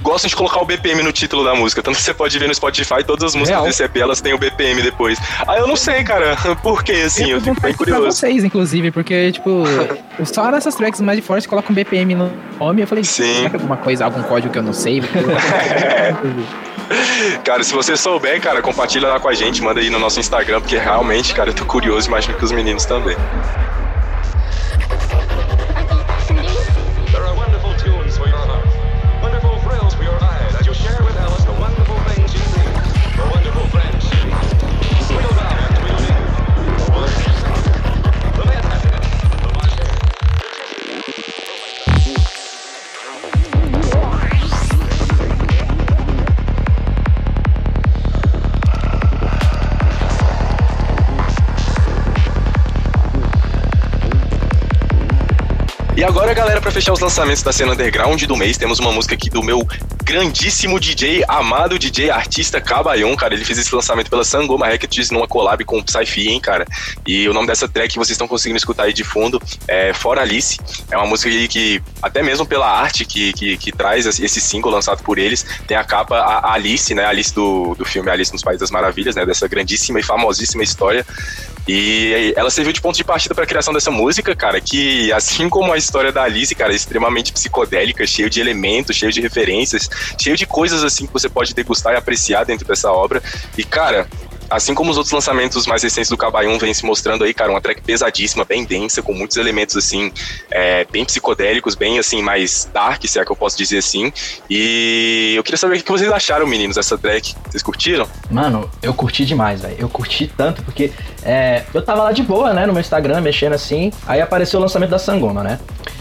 gostam de colocar o BPM no título da música. Tanto que você pode ver no Spotify, todas as músicas Real. desse EP, elas têm o BPM depois. Ah, eu não sei, cara, por que, assim, eu, eu fico bem curioso. Pra vocês, inclusive, porque, tipo, só nessas tracks mais de forte coloca um BPM no nome, eu falei, Sim. será que é alguma coisa, algum código que eu não sei? cara, se você souber, cara, compartilha lá com a gente, manda aí no nosso Instagram, porque realmente, cara, eu tô curioso, imagino que os meninos também. Agora, galera, para fechar os lançamentos da cena underground do mês, temos uma música aqui do meu grandíssimo DJ, amado DJ, artista Cabayon, cara. Ele fez esse lançamento pela Sangoma Records numa collab com o Psy hein, cara. E o nome dessa track que vocês estão conseguindo escutar aí de fundo é Fora Alice. É uma música que, até mesmo pela arte que, que, que, traz esse single lançado por eles, tem a capa a Alice, né? Alice do, do filme Alice nos Países das Maravilhas, né? Dessa grandíssima e famosíssima história. E ela serviu de ponto de partida para a criação dessa música, cara, que assim como a história da Alice, cara, é extremamente psicodélica, cheio de elementos, cheio de referências, cheio de coisas assim que você pode degustar e apreciar dentro dessa obra. E, cara, assim como os outros lançamentos mais recentes do Cabaium vem se mostrando aí, cara, uma track pesadíssima, bem densa, com muitos elementos, assim, é, bem psicodélicos, bem, assim, mais dark, se é que eu posso dizer assim. E eu queria saber o que vocês acharam, meninos, dessa track. Vocês curtiram? Mano, eu curti demais, velho. Eu curti tanto, porque é, eu tava lá de boa, né, no meu Instagram, mexendo assim, aí apareceu o lançamento da Sangoma, né?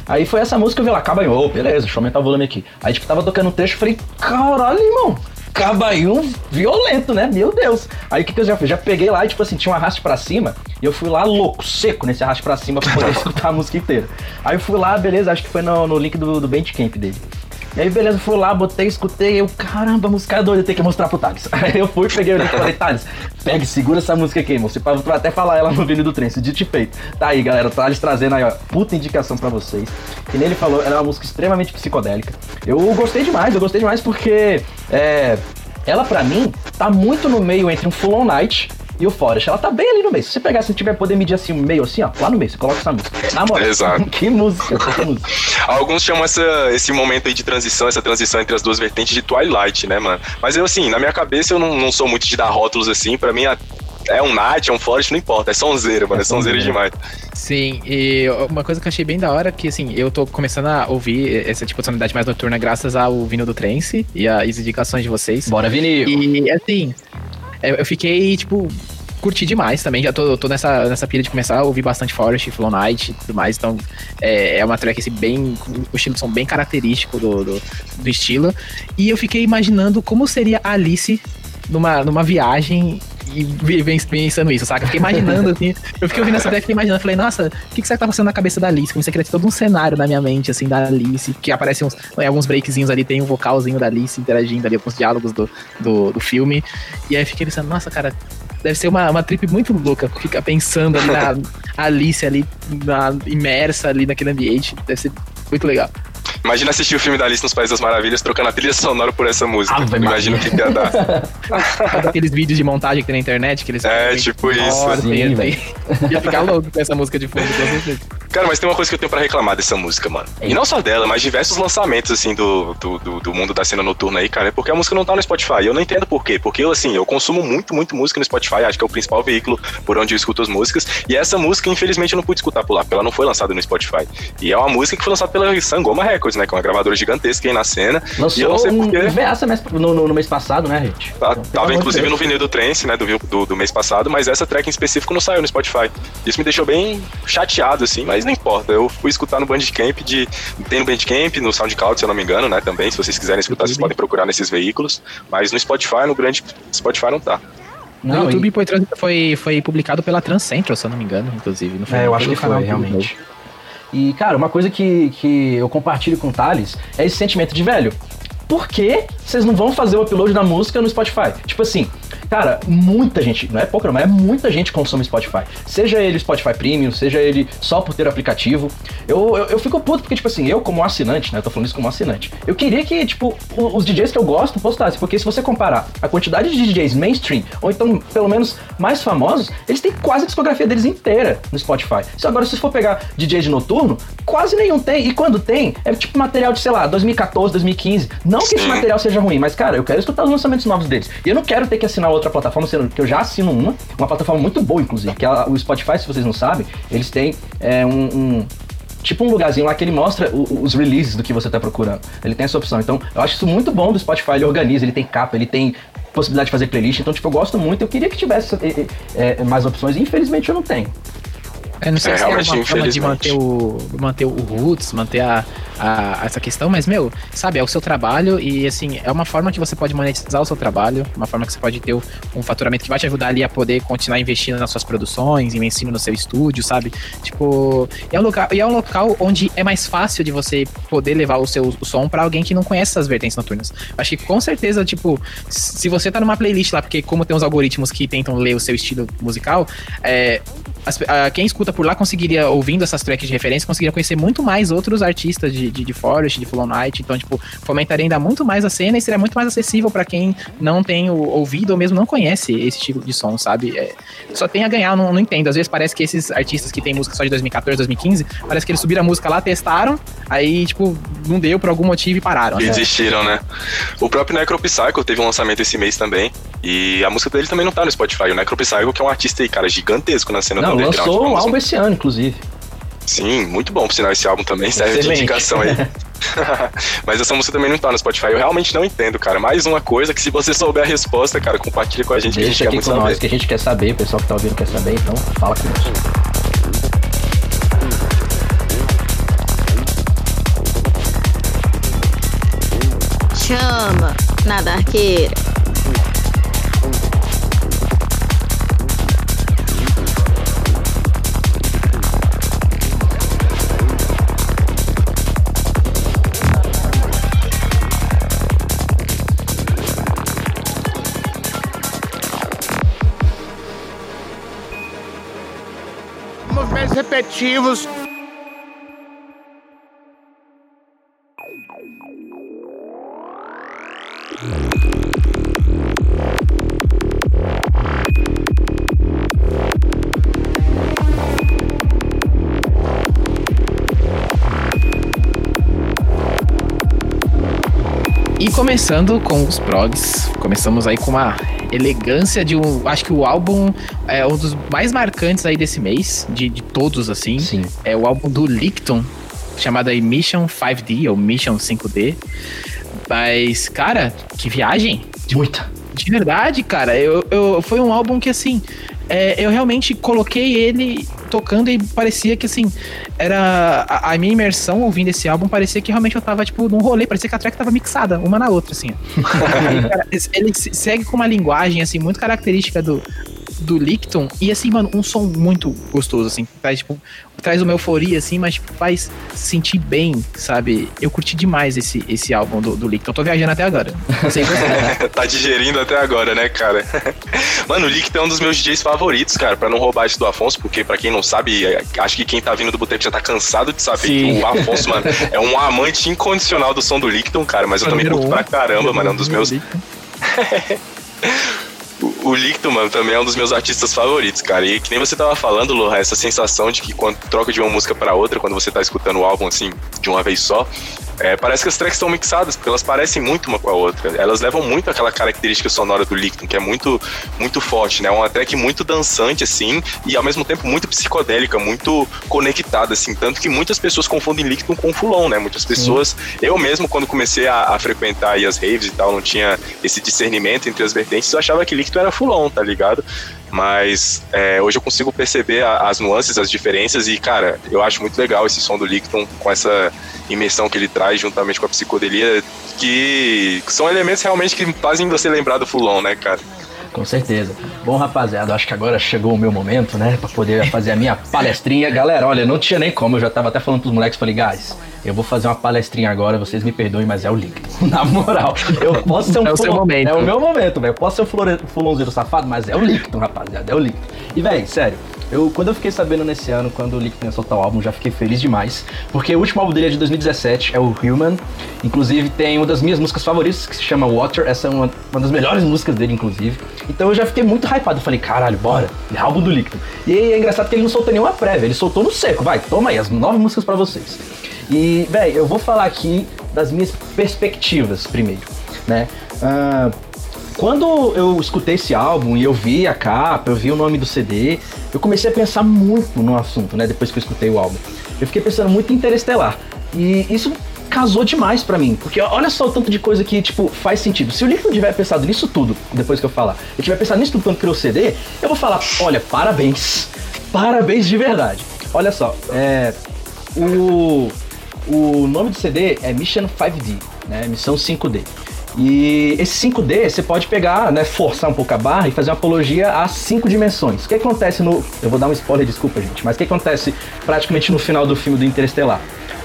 Aí foi essa música eu vi lá, Cabaium, oh, beleza, deixa eu aumentar o volume aqui. Aí, tipo, tava tocando um trecho, eu falei, caralho, irmão, cabaium violento, né? Meu Deus. Aí o que, que eu já fiz? Já peguei lá e, tipo assim, tinha um arraste pra cima. E eu fui lá louco, seco nesse arraste pra cima pra poder escutar a música inteira. Aí eu fui lá, beleza, acho que foi no, no link do, do Bandcamp dele. E aí, beleza, fui lá, botei, escutei, eu, caramba, música é doida, tem que mostrar pro Thales. Aí eu fui, peguei o link e falei, Thales, pega segura essa música aqui, irmão. Você pode até falar ela no vídeo do trem, se dito e feito. Tá aí, galera, Thales trazendo aí, ó, puta indicação pra vocês. Que nem ele falou, ela é uma música extremamente psicodélica. Eu gostei demais, eu gostei demais porque, é, ela, para mim, tá muito no meio entre um Full On Night e o Forest. Ela tá bem ali no meio. Se você pegar, se tiver poder medir assim, meio assim, ó, lá no meio, você coloca essa música. Na moral. Exato. que música, que música. Alguns chamam essa, esse momento aí de transição, essa transição entre as duas vertentes de Twilight, né, mano? Mas eu, assim, na minha cabeça eu não, não sou muito de dar rótulos assim. Pra mim, a é um Night, é um Forest, não importa, é sonzeira, mano, é, é sonzeira demais. Sim, e uma coisa que eu achei bem da hora, que assim, eu tô começando a ouvir essa tipo de sonoridade mais noturna graças ao vinil do Trance e as indicações de vocês. Bora, vinil! E assim, eu fiquei, tipo, curti demais também. Já tô, tô nessa, nessa pilha de começar a ouvir bastante Forest, Flow Night e tudo mais. Então é, é uma track assim, bem. O estilo som bem característico do, do, do, estilo. E eu fiquei imaginando como seria a Alice numa, numa viagem pensando isso, saca? Fiquei imaginando, assim. Eu fiquei ouvindo essa track e imaginando. Falei, nossa, o que, que será que tá passando na cabeça da Alice? Comecei a criar todo um cenário na minha mente, assim, da Alice. Que aparece uns, em alguns breakzinhos ali, tem um vocalzinho da Alice interagindo ali com os diálogos do, do, do filme. E aí fiquei pensando, nossa, cara, deve ser uma, uma trip muito louca ficar pensando ali na Alice ali, na, imersa ali naquele ambiente. Deve ser muito legal. Imagina assistir o filme da Alice nos Países das Maravilhas trocando a trilha sonora por essa música. Ah, Imagina o que, que ia dar. Aqueles vídeos de montagem que tem na internet, que eles É, tipo isso. Ia ficar louco com essa música de fundo, com certeza. Cara, mas tem uma coisa que eu tenho pra reclamar dessa música, mano. E não só dela, mas diversos lançamentos, assim, do, do, do, do, mundo da cena noturna aí, cara, é porque a música não tá no Spotify. Eu não entendo por quê. Porque eu, assim, eu consumo muito, muito música no Spotify, acho que é o principal veículo por onde eu escuto as músicas. E essa música, infelizmente, eu não pude escutar por lá, porque ela não foi lançada no Spotify. E é uma música que foi lançada pela Sangoma Records, né? Que é uma gravadora gigantesca aí na cena. Lançou e eu não sei porquê. Um no, no, no, mês passado, né, gente? Tá, então, tava inclusive no vinil do Trance, né, do, do, do, mês passado, mas essa track em específico não saiu no Spotify. Isso me deixou bem chateado, assim, mas não importa. Eu fui escutar no Bandcamp de. Tem no Bandcamp, no SoundCloud, se eu não me engano, né, também. Se vocês quiserem escutar, vocês podem procurar nesses veículos. Mas no Spotify, no grande Spotify não tá. No não, YouTube e... foi, foi publicado pela Trans Central, se eu não me engano, inclusive. Não foi é, eu acho que foi, realmente. E, cara, uma coisa que, que eu compartilho com o Thales é esse sentimento de, velho, por que vocês não vão fazer o upload da música no Spotify? Tipo assim, Cara, muita gente, não é pouca, mas é muita gente consome Spotify. Seja ele Spotify Premium, seja ele só por ter aplicativo. Eu, eu, eu fico puto porque, tipo assim, eu como assinante, né? Eu tô falando isso como assinante. Eu queria que, tipo, os DJs que eu gosto postassem, porque se você comparar a quantidade de DJs mainstream, ou então pelo menos mais famosos, eles têm quase a discografia deles inteira no Spotify. Se agora, se for pegar DJ de noturno, quase nenhum tem. E quando tem, é tipo material de, sei lá, 2014, 2015. Não que esse material seja ruim, mas, cara, eu quero escutar os lançamentos novos deles. E eu não quero ter que assinar outra plataforma, sendo que eu já assino uma, uma plataforma muito boa, inclusive, que é o Spotify, se vocês não sabem, eles têm é, um, um tipo um lugarzinho lá que ele mostra os releases do que você está procurando. Ele tem essa opção. Então, eu acho isso muito bom do Spotify. Ele organiza, ele tem capa, ele tem possibilidade de fazer playlist. Então, tipo, eu gosto muito. Eu queria que tivesse é, é, mais opções e infelizmente eu não tenho. Eu não sei é, se é uma forma de manter o, manter o roots, manter a, a, essa questão, mas, meu, sabe, é o seu trabalho e, assim, é uma forma que você pode monetizar o seu trabalho, uma forma que você pode ter um faturamento que vai te ajudar ali a poder continuar investindo nas suas produções, em ensino no seu estúdio, sabe? Tipo, é um local, é um local onde é mais fácil de você poder levar o seu o som para alguém que não conhece essas vertentes noturnas. Acho que com certeza, tipo, se você tá numa playlist lá, porque como tem uns algoritmos que tentam ler o seu estilo musical, é, a, quem escuta por lá conseguiria, ouvindo essas tracks de referência, conseguiria conhecer muito mais outros artistas de, de, de Forest, de Full Night. Então, tipo, fomentaria ainda muito mais a cena e seria muito mais acessível para quem não tem o ouvido ou mesmo não conhece esse tipo de som, sabe? É, só tem a ganhar, não, não entendo. Às vezes parece que esses artistas que tem música só de 2014, 2015, parece que eles subiram a música lá, testaram, aí, tipo, não deu por algum motivo e pararam. E desistiram, né? O próprio Necropsycho teve um lançamento esse mês também. E a música dele também não tá no Spotify. O Necropsycho, que é um artista aí, cara, gigantesco na cena não, do underground. Lançou um álbum esse ano, inclusive. Sim, muito bom por sinal esse álbum também, serve de indicação aí. Mas essa música também não tá no Spotify. Eu realmente não entendo, cara. Mais uma coisa que se você souber a resposta, cara, compartilha com a gente Deixa que a gente quer muito saber. Nós, que a gente quer saber, o pessoal que tá ouvindo quer saber, então fala conosco. Chama na arqueira. repetitivos. E começando com os progs, começamos aí com uma elegância de um. Acho que o álbum é um dos mais marcantes aí desse mês, de, de todos, assim. Sim. É o álbum do Licton, chamado aí Mission 5D, ou Mission 5D. Mas, cara, que viagem! Muita. De verdade, cara, eu, eu, foi um álbum que, assim, é, eu realmente coloquei ele tocando e parecia que, assim, era. A, a minha imersão ouvindo esse álbum parecia que realmente eu tava, tipo, num rolê, parecia que a track tava mixada, uma na outra, assim. Cara, ele se- segue com uma linguagem, assim, muito característica do, do Licton. E, assim, mano, um som muito gostoso, assim. Traz, tipo, traz uma euforia, assim, mas, tipo, faz sentir bem, sabe? Eu curti demais esse, esse álbum do, do Licton. Tô viajando até agora. Tá digerindo até agora, né, cara? Mano, o Lick é um dos meus DJs favoritos, cara, pra não roubar isso do Afonso, porque pra quem não sabe, é, acho que quem tá vindo do Boteco já tá cansado de saber Sim. que o Afonso, mano, é um amante incondicional do som do Lickton, cara, mas eu também curto pra caramba, mano, é um dos meus... O, o Licton, mano, também é um dos meus artistas favoritos, cara. E que nem você tava falando, Lohan, essa sensação de que quando troca de uma música pra outra, quando você tá escutando o álbum assim, de uma vez só, é, parece que as tracks estão mixadas, porque elas parecem muito uma com a outra. Elas levam muito aquela característica sonora do Licton, que é muito, muito forte, né? Uma track muito dançante, assim, e ao mesmo tempo muito psicodélica, muito conectada, assim. Tanto que muitas pessoas confundem Licton com Fulon, né? Muitas pessoas. Eu mesmo, quando comecei a, a frequentar as raves e tal, não tinha esse discernimento entre as vertentes, eu achava que Licton era Fulon, tá ligado? Mas é, hoje eu consigo perceber a- as nuances, as diferenças, e, cara, eu acho muito legal esse som do Licton com essa imersão que ele traz juntamente com a psicodelia, que são elementos realmente que fazem você lembrar do Fulon, né, cara? Com certeza. Bom, rapaziada, acho que agora chegou o meu momento, né? Pra poder fazer a minha palestrinha. Galera, olha, não tinha nem como, eu já tava até falando pros moleques, falei, guys, eu vou fazer uma palestrinha agora, vocês me perdoem, mas é o link. Na moral, eu posso ser um É o seu fulon- momento. É o meu momento, velho. Eu posso ser um fulonzeiro safado, mas é o Licton, rapaziada, é o Licton. E, velho, sério, eu, quando eu fiquei sabendo nesse ano, quando o Licton ia soltar o álbum, já fiquei feliz demais. Porque o último álbum dele é de 2017, é o Human. Inclusive, tem uma das minhas músicas favoritas, que se chama Water. Essa é uma, uma das melhores músicas dele, inclusive. Então eu já fiquei muito hypado. Eu falei, caralho, bora. É álbum do Licton. E é engraçado que ele não soltou nenhuma prévia, ele soltou no seco. Vai, toma aí, as nove músicas pra vocês. E, velho, eu vou falar aqui das minhas perspectivas primeiro, né? Ah, quando eu escutei esse álbum e eu vi a capa, eu vi o nome do CD, eu comecei a pensar muito no assunto, né? Depois que eu escutei o álbum. Eu fiquei pensando muito em Interestelar. E isso casou demais pra mim, porque olha só o tanto de coisa que, tipo, faz sentido. Se o não tiver pensado nisso tudo, depois que eu falar, ele tiver pensado nisso tudo quando criou o CD, eu vou falar, olha, parabéns. Parabéns de verdade. Olha só, é. O, o nome do CD é Mission 5D, né? Missão 5D. E esse 5D você pode pegar, né, forçar um pouco a barra e fazer uma apologia às cinco dimensões. O que acontece no. Eu vou dar um spoiler, desculpa, gente, mas o que acontece praticamente no final do filme do Interestelar?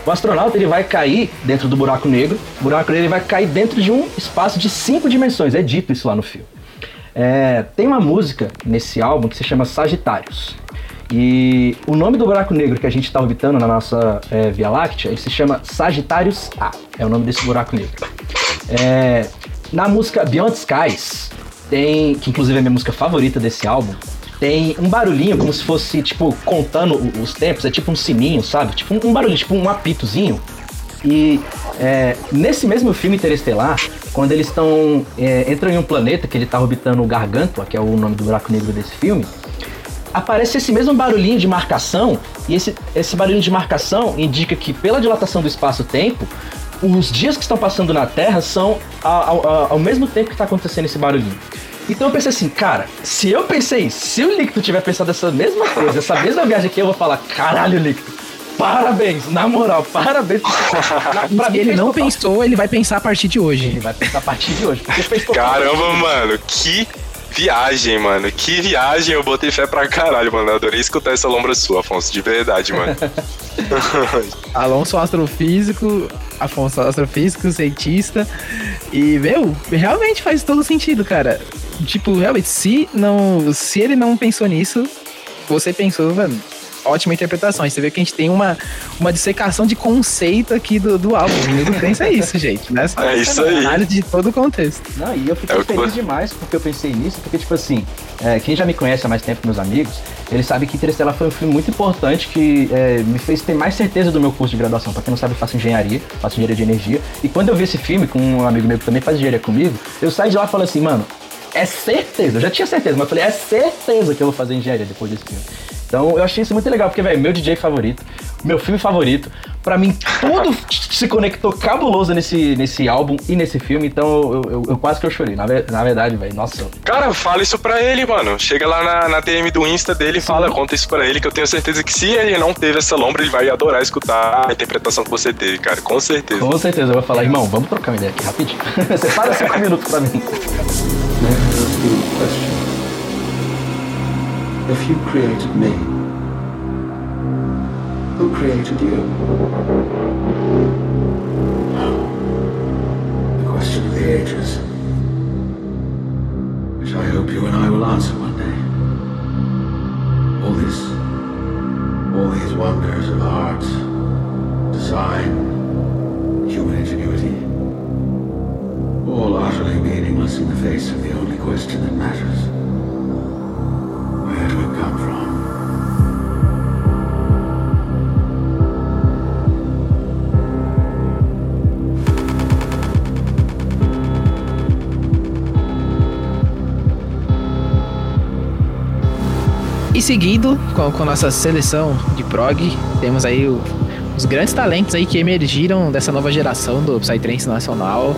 O astronauta ele vai cair dentro do buraco negro, o buraco negro ele vai cair dentro de um espaço de cinco dimensões, é dito isso lá no filme. É, tem uma música nesse álbum que se chama Sagitários. E o nome do buraco negro que a gente está orbitando na nossa é, Via Láctea, ele se chama Sagitários A. É o nome desse buraco negro. É, na música Beyond Skies, tem, que inclusive é a minha música favorita desse álbum, tem um barulhinho como se fosse, tipo, contando os tempos, é tipo um sininho, sabe? Tipo um, barulho, tipo um apitozinho. E é, nesse mesmo filme Interestelar, quando eles estão. É, entram em um planeta que ele está orbitando o Gargantua, que é o nome do buraco negro desse filme, aparece esse mesmo barulhinho de marcação, e esse, esse barulhinho de marcação indica que, pela dilatação do espaço-tempo, os dias que estão passando na Terra são ao, ao- ao mesmo tempo que está acontecendo esse barulhinho. Então eu pensei assim, cara, se eu pensei, isso, se o Licto tiver pensado essa mesma coisa, essa mesma viagem aqui, eu vou falar, caralho, Licto, parabéns, na moral, parabéns. Na- pra mim ele não total- pensou, ele vai pensar a partir de Ele hoje. vai pensar a partir de hoje, porque fez total Caramba, mano, que viagem, mano. Que viagem, eu botei fé pra caralho, mano. Eu adorei escutar essa lombra sua, Afonso, de verdade, mano. Alonso astrofísico, Afonso astrofísico, cientista. E, meu, realmente faz todo sentido, cara. Tipo, realmente, se não. Se ele não pensou nisso, você pensou, mano. Ótima interpretação. E você vê que a gente tem uma, uma dissecação de conceito aqui do, do álbum. O Minuto Pensa é isso, gente. Né? Só É isso aí. Análise de todo o contexto. Não, e eu fiquei É feliz demais porque eu pensei nisso, porque, tipo assim, é, quem já me conhece há mais tempo, meus amigos, eles sabem que Interestelar foi um filme muito importante que é, me fez ter mais certeza do meu curso de graduação. Pra quem não sabe, eu faço engenharia, faço engenharia de energia. E quando eu vi esse filme com um amigo meu que também faz engenharia comigo, eu saí de lá e falei assim, mano, é certeza, eu já tinha certeza, mas eu falei, é certeza que eu vou fazer engenharia depois desse filme. Então eu achei isso muito legal, porque, velho, meu DJ favorito, meu filme favorito, pra mim tudo se conectou cabuloso nesse, nesse álbum e nesse filme, então eu, eu- eu quase que eu chorei. Na, na verdade, velho, nossa. Cara, fala isso pra ele, mano. Chega lá na, na DM do Insta dele e fala, conta isso pra ele, que eu tenho certeza que se ele não teve essa lombra, ele vai adorar escutar a interpretação que você teve, cara. Com certeza. Com certeza eu vou falar, irmão, vamos trocar uma ideia aqui rapidinho. Separa cinco minutos pra mim. Question. If you created me, who created you? The question of the ages, which I hope you and I will answer one day. All this, all these wonders of art, design, human ingenuity, all utterly meaningless in the face of the question that matters. Where do we come? E seguindo com, com nossa seleção de prog, temos aí o- os grandes talentos aí que emergiram dessa nova geração do Psytrance nacional,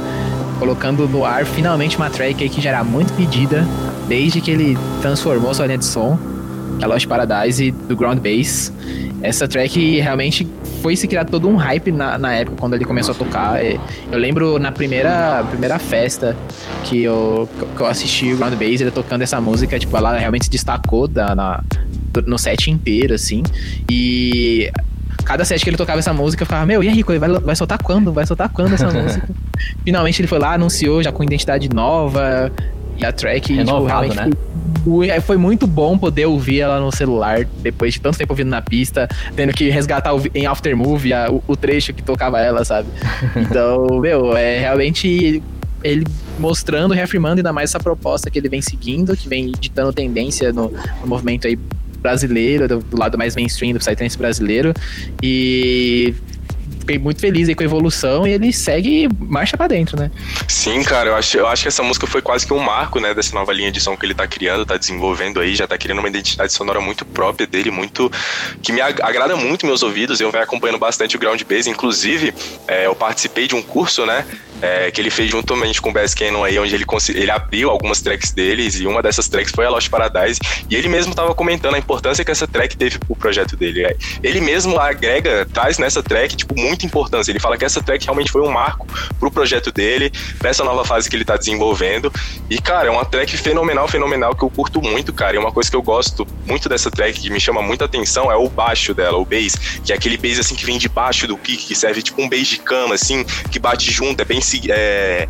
colocando no ar finalmente uma track que já era muito pedida desde que ele transformou sua linha de som, que é a Lost Paradise do Ground Bass. Essa track realmente foi se criar todo um hype na, na época quando ele começou a tocar. E Eu lembro na primeira, primeira festa que eu, que eu assisti o Ground Bass, ele tocando essa música, tipo, ela realmente se destacou da, na, no set inteiro, assim. E cada set que ele tocava essa música, eu ficava, meu, e aí, Rico, vai, vai soltar quando? Vai soltar quando essa música? Finalmente ele foi lá, anunciou já com identidade nova. E a track, tipo, Renovado, realmente né? foi foi- muito bom poder ouvir ela no celular depois de tanto tempo ouvindo na pista, tendo que resgatar em Aftermovie a- o, o trecho que tocava ela, sabe? Então, meu, é realmente ele mostrando, reafirmando ainda mais essa proposta que ele vem seguindo, que vem ditando tendência no, no movimento aí brasileiro, do, do lado mais mainstream do Psytrance brasileiro. E fiquei muito feliz aí com a evolução e ele segue marcha pra dentro, né? Sim, cara, eu acho, eu acho que essa música foi quase que um marco, né, dessa nova linha de som que ele tá criando, tá desenvolvendo aí, já tá criando uma identidade sonora muito própria dele, muito. que me ag- agrada muito meus ouvidos. Eu venho acompanhando bastante o Ground Bass, inclusive, é, eu participei de um curso, né, é, que ele fez juntamente com o Bass Cannon aí, onde ele, ele abriu algumas tracks deles, e uma dessas tracks foi a Lost Paradise, e ele mesmo tava comentando a importância que essa track teve pro projeto dele. É, Ele mesmo agrega, traz nessa track, tipo, muita importância. Ele fala que essa track realmente foi um marco pro projeto dele, pra essa nova fase que ele tá desenvolvendo. E, cara, é uma track fenomenal, fenomenal, que eu curto muito, cara. E uma coisa que eu gosto muito dessa track, que me chama muita atenção, é o baixo dela, o bass, que é aquele bass, assim, que vem debaixo do pique, que serve tipo um bass de cama, assim, que bate junto, é bem... É,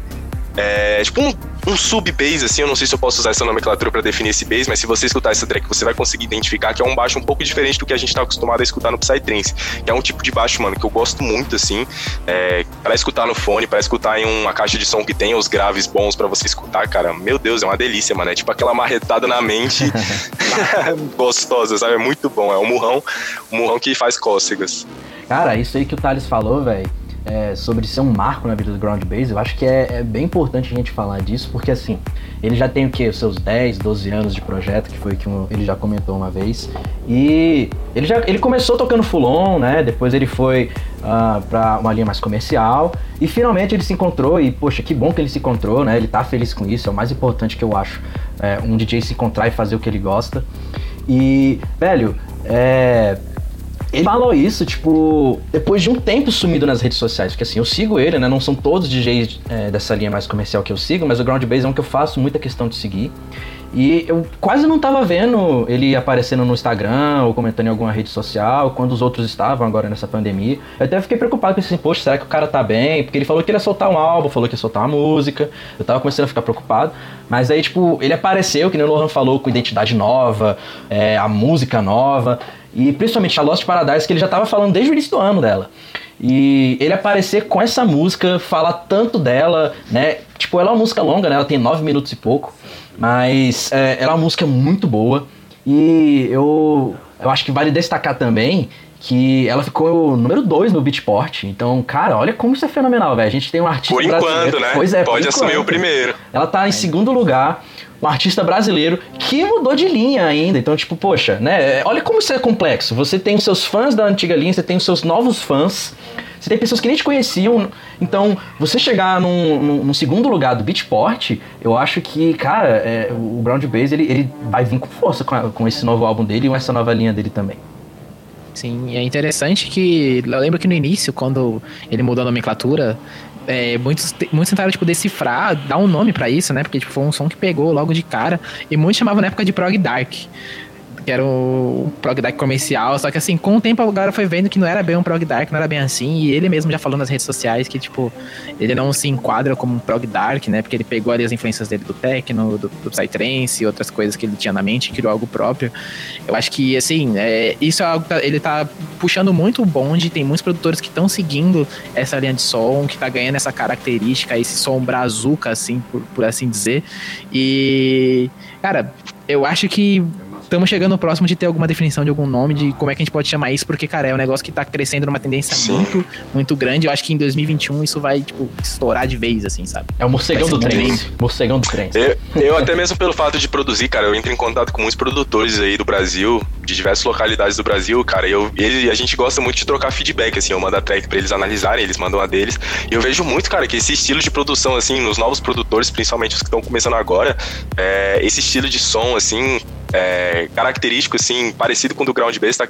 é tipo um, um sub-bass, assim, eu não sei se eu posso usar essa nomenclatura pra definir esse bass, mas se você escutar essa track, você vai conseguir identificar que é um baixo um pouco diferente do que a gente tá acostumado a escutar no Psytrance, que é um tipo de baixo, mano, que eu gosto muito, assim, é, para escutar no fone, para escutar em uma caixa de som que tenha os graves bons pra você escutar, cara, meu Deus, é uma delícia, mano, é tipo aquela marretada na mente gostosa, sabe, é muito bom, é um murrão, um murrão que faz cócegas. Cara, isso aí que o Thales falou, velho, é, sobre ser um marco na vida do Ground Bass, eu acho que é, é bem importante a gente falar disso, porque assim, ele já tem o quê? Os seus 10, 12 anos de projeto, que foi que um- ele já comentou uma vez. E ele já ele começou tocando full-on, né? Depois ele foi ah, pra uma linha mais comercial. E finalmente ele se encontrou, e poxa, que bom que ele se encontrou, né? Ele tá feliz com isso, é o mais importante que eu acho. é, um DJ se encontrar e fazer o que ele gosta. E, velho, é. Ele falou isso, tipo, depois de um tempo sumido nas redes sociais. Porque assim, eu sigo ele, né? Não são todos DJs é, dessa linha mais comercial que eu sigo, mas o Ground Bass é um que eu faço muita questão de seguir. E eu quase não tava vendo ele aparecendo no Instagram ou comentando em alguma rede social, quando os outros estavam agora nessa pandemia. Eu até fiquei preocupado, pensei assim, poxa, será que o cara tá bem? Porque ele falou que ele ia soltar um álbum, falou que ia soltar uma música. Eu tava começando a ficar preocupado. Mas aí, tipo, ele apareceu, que nem o Lohan falou, com identidade nova, é, a música nova. E principalmente a Lost Paradise, que ele já tava falando desde o início do ano dela. E ele aparecer com essa música, falar tanto dela, né? Tipo, ela é uma música longa, né? Ela tem nove minutos e pouco. Mas é, ela é uma música muito boa. E eu, eu acho que vale destacar também que ela ficou número 2 no Beatport. Então, cara, olha como isso é fenomenal, velho. A gente tem um artista Por brasileiro. enquanto, né? Pois é, por Pode assumir enquanto. o primeiro. Ela tá em segundo lugar um artista brasileiro que mudou de linha ainda. Então, tipo, poxa, né? Olha como isso é complexo. Você tem os seus fãs da antiga linha, você tem os seus novos fãs. Você tem pessoas que nem te conheciam. Então, você chegar num, num, num segundo lugar do Beatport, eu acho que, cara, é, o Ground Bass ele, ele vai vir com força com, a- com esse novo álbum dele e com essa nova linha dele também. Sim, é interessante que eu lembro que no início, quando ele mudou a nomenclatura, é, muitos, muitos tentaram tipo, decifrar, dar um nome pra isso, né? Porque tipo, foi um som que pegou logo de cara. E muitos chamavam na época de prog dark. Que era o prog dark comercial. Só que assim, com o tempo a galera foi vendo que não era bem um prog dark, não era bem assim. E ele mesmo já falou nas redes sociais que, tipo, ele não se enquadra como um prog dark, né? Porque ele pegou ali as influências dele do techno, do, do psytrance e outras coisas que ele tinha na mente, criou algo próprio. Eu acho que, assim, é, isso é algo que tá- ele tá puxando muito o bonde. Tem muitos produtores que estão seguindo essa linha de som, que tá ganhando essa característica, esse som brazuca, assim, por, por assim dizer. E, cara, eu acho que estamos chegando próximo de ter alguma definição de algum nome, de como é que a gente pode chamar isso, porque, cara, é um negócio que tá crescendo numa tendência Sim. muito, muito grande. Eu acho que em 2021 isso vai, tipo, estourar de vez, assim, sabe? É o morcegão do trem. Morcegão do trem. Eu, eu até mesmo pelo fato de produzir, cara, eu entro em contato com muitos produtores aí do Brasil, de diversas localidades do Brasil, cara, e eu, ele, a gente gosta muito de trocar feedback, assim, eu mando a track pra eles analisarem, eles mandam a deles, e eu vejo muito, cara, que esse estilo de produção, assim, nos novos produtores, principalmente os que estão começando agora, é, esse estilo de som, assim, é, característico, assim, parecido com o do Ground Bass, tá,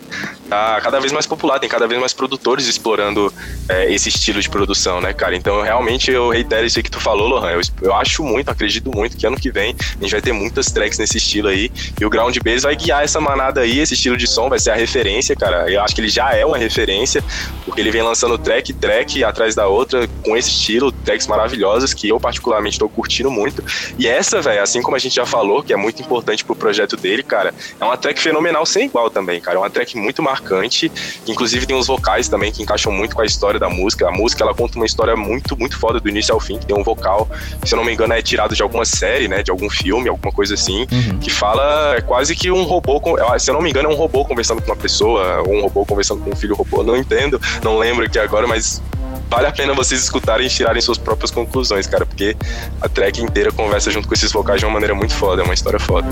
tá cada vez mais popular, tem cada vez mais produtores explorando é, esse estilo de produção, né, cara? Então, realmente, eu reitero isso aí que tu falou, Lohan. Eu, eu acho muito, acredito muito que ano que vem a gente vai ter muitas tracks nesse estilo aí. E o Ground Bass vai guiar essa manada aí, esse estilo de som vai ser a referência, cara. Eu acho que ele já é uma referência, porque ele vem lançando track, track atrás da outra, com esse estilo, tracks maravilhosas, que eu particularmente tô curtindo muito. E essa, velho, assim como a gente já falou, que é muito importante pro projeto dele, cara, é uma track fenomenal sem igual também, cara. É uma track muito marcante, inclusive tem uns vocais também que encaixam muito com a história da música. A música, ela conta uma história muito, muito foda do início ao fim, que tem um vocal, se eu não me engano, é tirado de alguma série, né, de algum filme, alguma coisa assim, Uhum. que fala é quase que um robô, se eu não me engano, é um robô conversando com uma pessoa, ou um robô conversando com um filho robô, não entendo, não lembro aqui agora, mas vale a pena vocês escutarem e tirarem suas próprias conclusões, cara, porque a track inteira conversa junto com esses vocais de uma maneira muito foda, é uma história foda.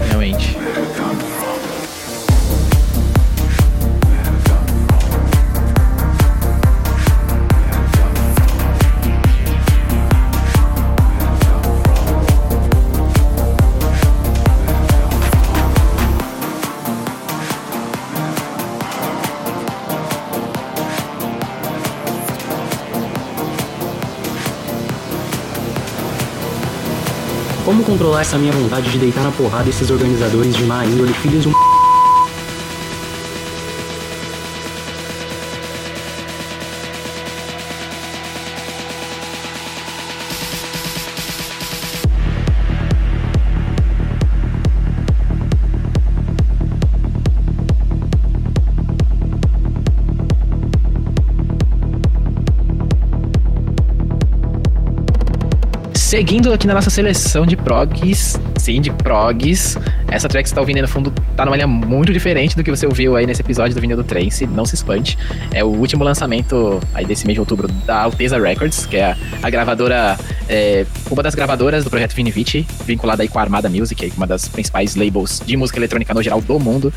Realmente. Como controlar essa minha vontade de deitar na porrada esses organizadores de má índole, filhos de um Seguindo aqui na nossa seleção de progs, sim, de progs, essa track que você tá ouvindo aí no fundo tá numa linha muito diferente do que você ouviu aí nesse episódio do Vinil do Trance, não se espante. É o último lançamento aí desse mês de outubro da Alteza Records, que é a, a gravadora, é, uma das gravadoras do projeto Viniviti, vinculada aí com a Armada Music, aí, uma das principais labels de música eletrônica no geral do mundo.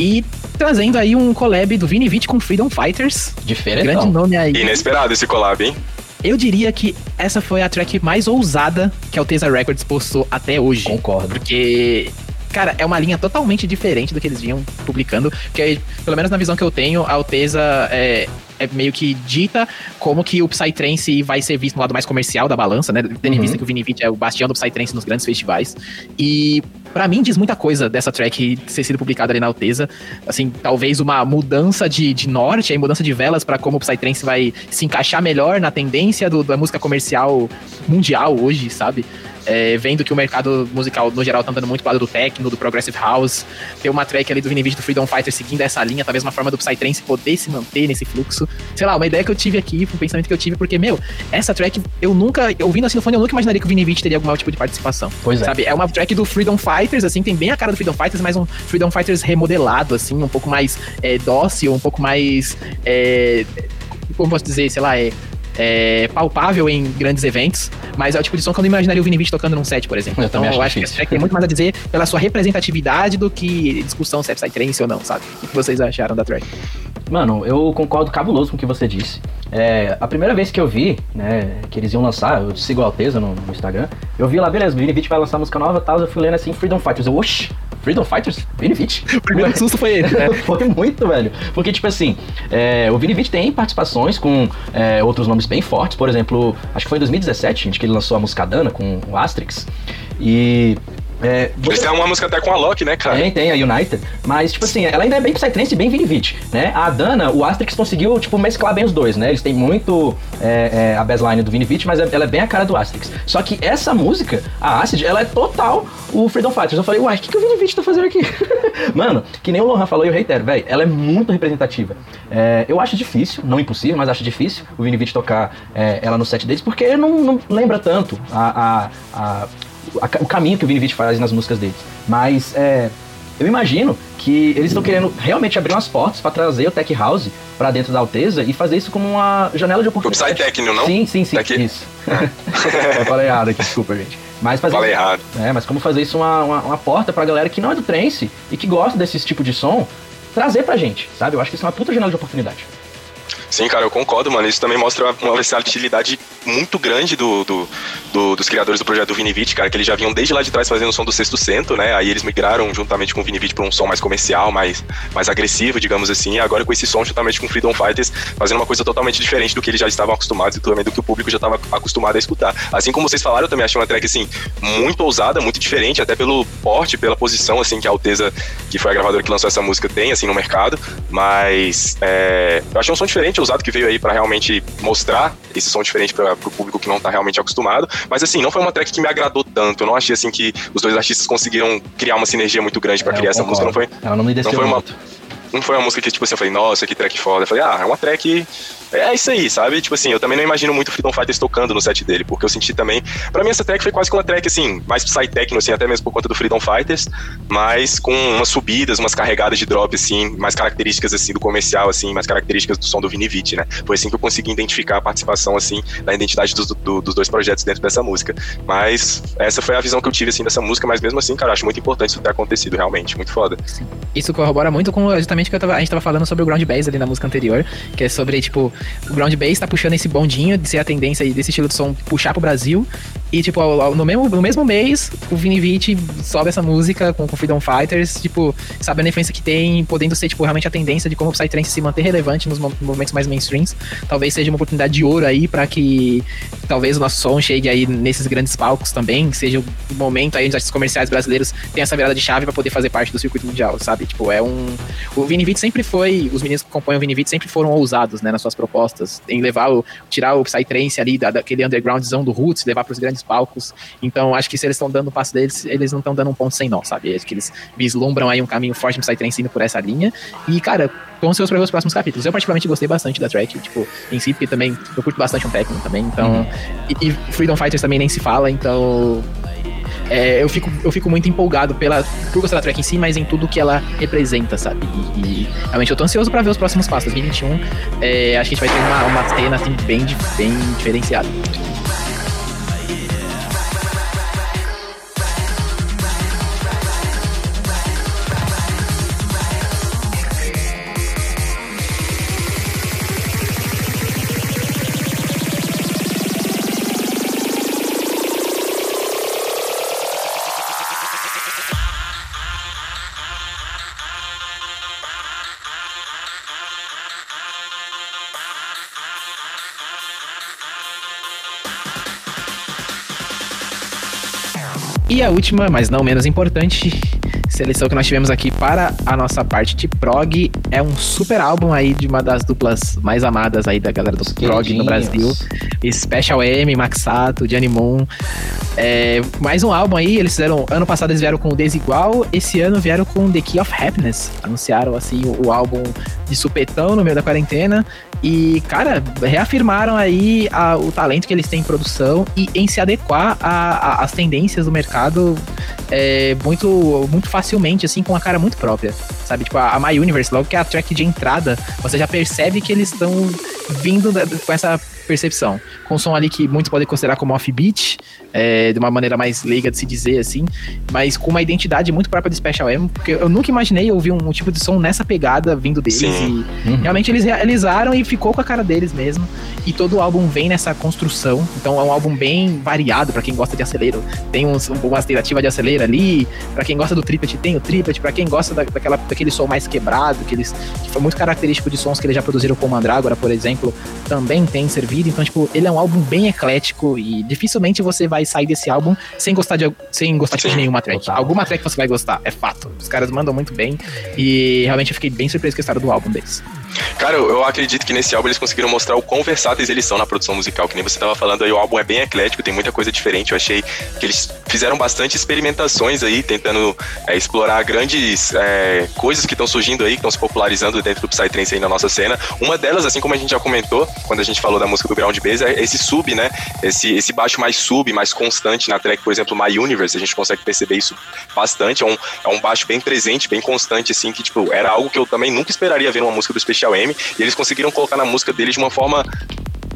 E trazendo aí um collab do Viniviti com Freedom Fighters, Diferente. grande nome aí. Inesperado esse collab, hein? Eu diria que essa foi a track mais ousada que a Alteza Records postou até hoje. Concordo. Porque, cara, é uma linha totalmente diferente do que eles vinham publicando. Porque, pelo menos na visão que eu tenho, a Alteza é, é meio que dita como que o Psytrance vai ser visto no lado mais comercial da balança, né? Tendo em Uhum. vista que o Vinivit é o bastião do Psytrance nos grandes festivais. E, pra mim, diz muita coisa dessa track ter sido publicada ali na Alteza. Assim, talvez uma mudança de, de norte, aí mudança de velas pra como o Psytrance vai se encaixar melhor na tendência do- da música comercial mundial hoje, sabe? É, vendo que o mercado musical, no geral, tá andando muito pro lado do techno, do progressive house. Tem uma track ali do Vinivit do Freedom Fighter seguindo essa linha, talvez uma forma do Psytrance poder se manter nesse fluxo. Sei lá, uma ideia que eu tive aqui, um pensamento que eu tive, porque, meu, essa track, eu nunca, ouvindo assim no fone, eu nunca imaginaria que o Vinivit teria algum tipo de participação. Pois é. Sabe? É uma track do Freedom Fighters, assim, tem bem a cara do Freedom Fighters, mas um Freedom Fighters remodelado, assim, um pouco mais é, dócil, um pouco mais. É, como posso dizer, sei lá, é é, palpável em grandes eventos, mas é o tipo de som que eu não imaginaria o Vini Vici tocando num set, por exemplo. Eu então também acho eu acho que esse difícil. track tem muito mais a dizer pela sua representatividade do que discussão se é Psytrance ou não, sabe? O que vocês acharam da track? Mano, eu concordo cabuloso com o que você disse. É, a primeira vez que eu vi, né, que eles iam lançar, eu sigo a Alteza no, no Instagram, eu vi lá, beleza, o Vini Vici vai lançar música nova e tal, eu fui lendo assim, Freedom Fighters, eu, oxi, Freedom Fighters? Vini Vici? O primeiro susto foi ele, né? Foi muito, velho. Porque, tipo assim, é, o Vini Vici tem participações com é, outros nomes bem fortes. Por exemplo, acho que foi em 2017, gente, que ele lançou a música Dana com o Asterix. E. É, Eles têm uma música até com a Loki, né, cara? tem, tem, a United. Mas, tipo assim, ela ainda é bem Psytrance e bem Vinivite, né? A Dana, o Asterix conseguiu, tipo, mesclar bem os dois, né? Eles têm muito é, é, a baseline do Vinivite, mas ela é bem a cara do Asterix. Só que essa música, a Acid, ela é total o Freedom Fighters. Eu falei, uai, o que, que o Vinivite tá fazendo aqui? Mano, que nem o Lohan falou e eu reitero, velho, ela é muito representativa. É, eu acho difícil, não impossível, mas acho difícil o Vinivite tocar é, ela no set deles, porque não, não lembra tanto a- a a- o caminho que o Vini faz nas músicas deles. Mas é, eu imagino que eles estão querendo realmente abrir umas portas para trazer o Tech House para dentro da Alteza e fazer isso como uma janela de O oportunidade. Psytecno, não? Sim, sim, sim. Tech- Isso. eu falei errado aqui, desculpa, gente. Mas fazer, Falei errado. É, mas como fazer isso uma, uma, uma porta pra galera que não é do trance e que gosta desse tipo de som trazer pra gente, sabe? Eu acho que isso é uma puta janela de oportunidade. Sim, cara, eu concordo, mano. Isso também mostra uma versatilidade muito grande do, do- do- dos criadores do projeto do Vinivite, cara, que eles já vinham desde lá de trás fazendo o som do Sexto Cento, né? Aí eles migraram juntamente com o Vinivite pra um som mais comercial, mais, mais agressivo, digamos assim. E agora com esse som, juntamente com Freedom Fighters, fazendo uma coisa totalmente diferente do que eles já estavam acostumados e também do que o público já estava acostumado a escutar. Assim como vocês falaram, eu também achei uma track, assim, muito ousada, muito diferente, até pelo porte, pela posição, assim, que a Alteza, que foi a gravadora que lançou essa música, tem, assim, no mercado. Mas é, eu achei um som diferente, ousado, que veio aí pra realmente mostrar esse som diferente para pro público que não tá realmente acostumado. Mas assim, não foi uma track que me agradou tanto. Eu não achei assim que os dois artistas conseguiram criar uma sinergia muito grande pra É, criar essa música. Não foi, Ela não me não foi uma- muito. Não foi uma música que, tipo assim, eu falei, nossa, que track foda. Eu falei, ah, é uma track. É isso aí, sabe? Tipo assim, eu também não imagino muito Freedom Fighters tocando no set dele, porque eu senti também. Pra mim, essa track foi quase que uma track, assim, mais psytechno, assim, até mesmo por conta do Freedom Fighters, mas com umas subidas, umas carregadas de drop, assim, mais características, assim, do comercial, assim, mais características do som do Vinivite, né? Foi assim que eu consegui identificar a participação, assim, da identidade dos, do- dos dois projetos dentro dessa música. Mas essa foi a visão que eu tive, assim, dessa música, mas mesmo assim, cara, acho muito importante isso ter acontecido, realmente, muito foda. Isso corrobora muito com justamente o que tava- a gente tava falando sobre o ground bass ali na música anterior, que é sobre, tipo, o ground bass tá puxando esse bondinho de ser a tendência aí desse estilo de som puxar pro Brasil. E, tipo, no mesmo, no mesmo mês, o Vini Vici sobe essa música com, com Freedom Fighters, tipo, sabe a influência que tem, podendo ser, tipo, realmente a tendência de como o Psytrance se manter relevante nos mo- movimentos mais mainstreams. Talvez seja uma oportunidade de ouro aí pra que talvez o nosso som chegue aí nesses grandes palcos também, seja o momento aí onde os artistas comerciais brasileiros tenham essa virada de chave pra poder fazer parte do circuito mundial, sabe? Tipo, é um. O Vinivite sempre foi. Os meninos que compõem o Vinivite sempre foram ousados, né, nas suas propostas, em levar o. tirar o Psytrance ali da, daquele undergroundzão do Roots, levar pros grandes palcos. Então, acho que se eles estão dando o passo deles, eles não estão dando um ponto sem nó, sabe? Acho que eles vislumbram aí um caminho forte no Psytrance indo por essa linha. E, cara, ansioso pra ver os próximos capítulos. Eu, particularmente, gostei bastante da track, tipo, em si, porque também eu curto bastante um técnico também, então. E, e Freedom Fighters também nem se fala, então. É, eu, fico, eu fico muito empolgado pela, por gostar da track em si, mas em tudo que ela representa, sabe? E, e realmente eu tô ansioso pra ver os próximos passos. 2021, é, acho que a gente vai ter uma, uma cena assim, bem, bem diferenciada. A última, mas não menos importante, seleção que nós tivemos aqui para a nossa parte de prog é um super álbum aí de uma das duplas mais amadas aí da galera do prog no Brasil. Special M, Maxato, Gianni Moon. É, mais um álbum aí, eles fizeram. Ano passado eles vieram com o Desigual, esse ano vieram com The Key of Happiness. Anunciaram assim o, o álbum de supetão no meio da quarentena. E, cara, reafirmaram aí a- o talento que eles têm em produção e em se adequar às tendências do mercado é, muito, muito facilmente, assim, com uma cara muito própria. Sabe? Tipo, a, a My Universe, logo que é a track de entrada, você já percebe que eles estão vindo da- com essa percepção. Com um som ali que muitos podem considerar como offbeat, é, de uma maneira mais leiga de se dizer assim, mas com uma identidade muito própria do Special M, porque eu nunca imaginei ouvir um, um tipo de som nessa pegada vindo deles Sim. e Uhum. realmente eles realizaram e ficou com a cara deles mesmo. E todo o álbum vem nessa construção, então é um álbum bem variado pra quem gosta de acelero. Tem uns, umas tentativas de acelero ali, Pra quem gosta do triplet tem o triplet, pra quem gosta da, daquela, daquele som mais quebrado, que, eles, que foi muito característico de sons que eles já produziram com o Mandrágora, por exemplo, também tem servido. Então, tipo, ele é um álbum bem eclético e dificilmente você vai sair desse álbum sem gostar de, sem gostar tipo, de nenhuma track. total. Alguma track você vai gostar, é fato. Os caras mandam muito bem e realmente eu fiquei bem surpreso com a história do álbum deles. Cara, eu, acredito que nesse álbum eles conseguiram mostrar o quão versáteis eles são na produção musical. Que nem você tava falando aí, o álbum é bem eclético, tem muita coisa diferente. Eu achei que eles fizeram bastante experimentações aí, tentando é, explorar grandes é, coisas que estão surgindo aí, que estão se popularizando dentro do Psytrance aí na nossa cena. Uma delas, assim como a gente já comentou, quando a gente falou da música do Ground Bass, é esse sub, né? Esse, esse baixo mais sub, mais constante na track, por exemplo, My Universe, a gente consegue perceber isso bastante. É um, é um baixo bem presente, bem constante, assim, que, tipo, era algo que eu também nunca esperaria ver numa música do Special M. E eles conseguiram colocar na música deles de uma forma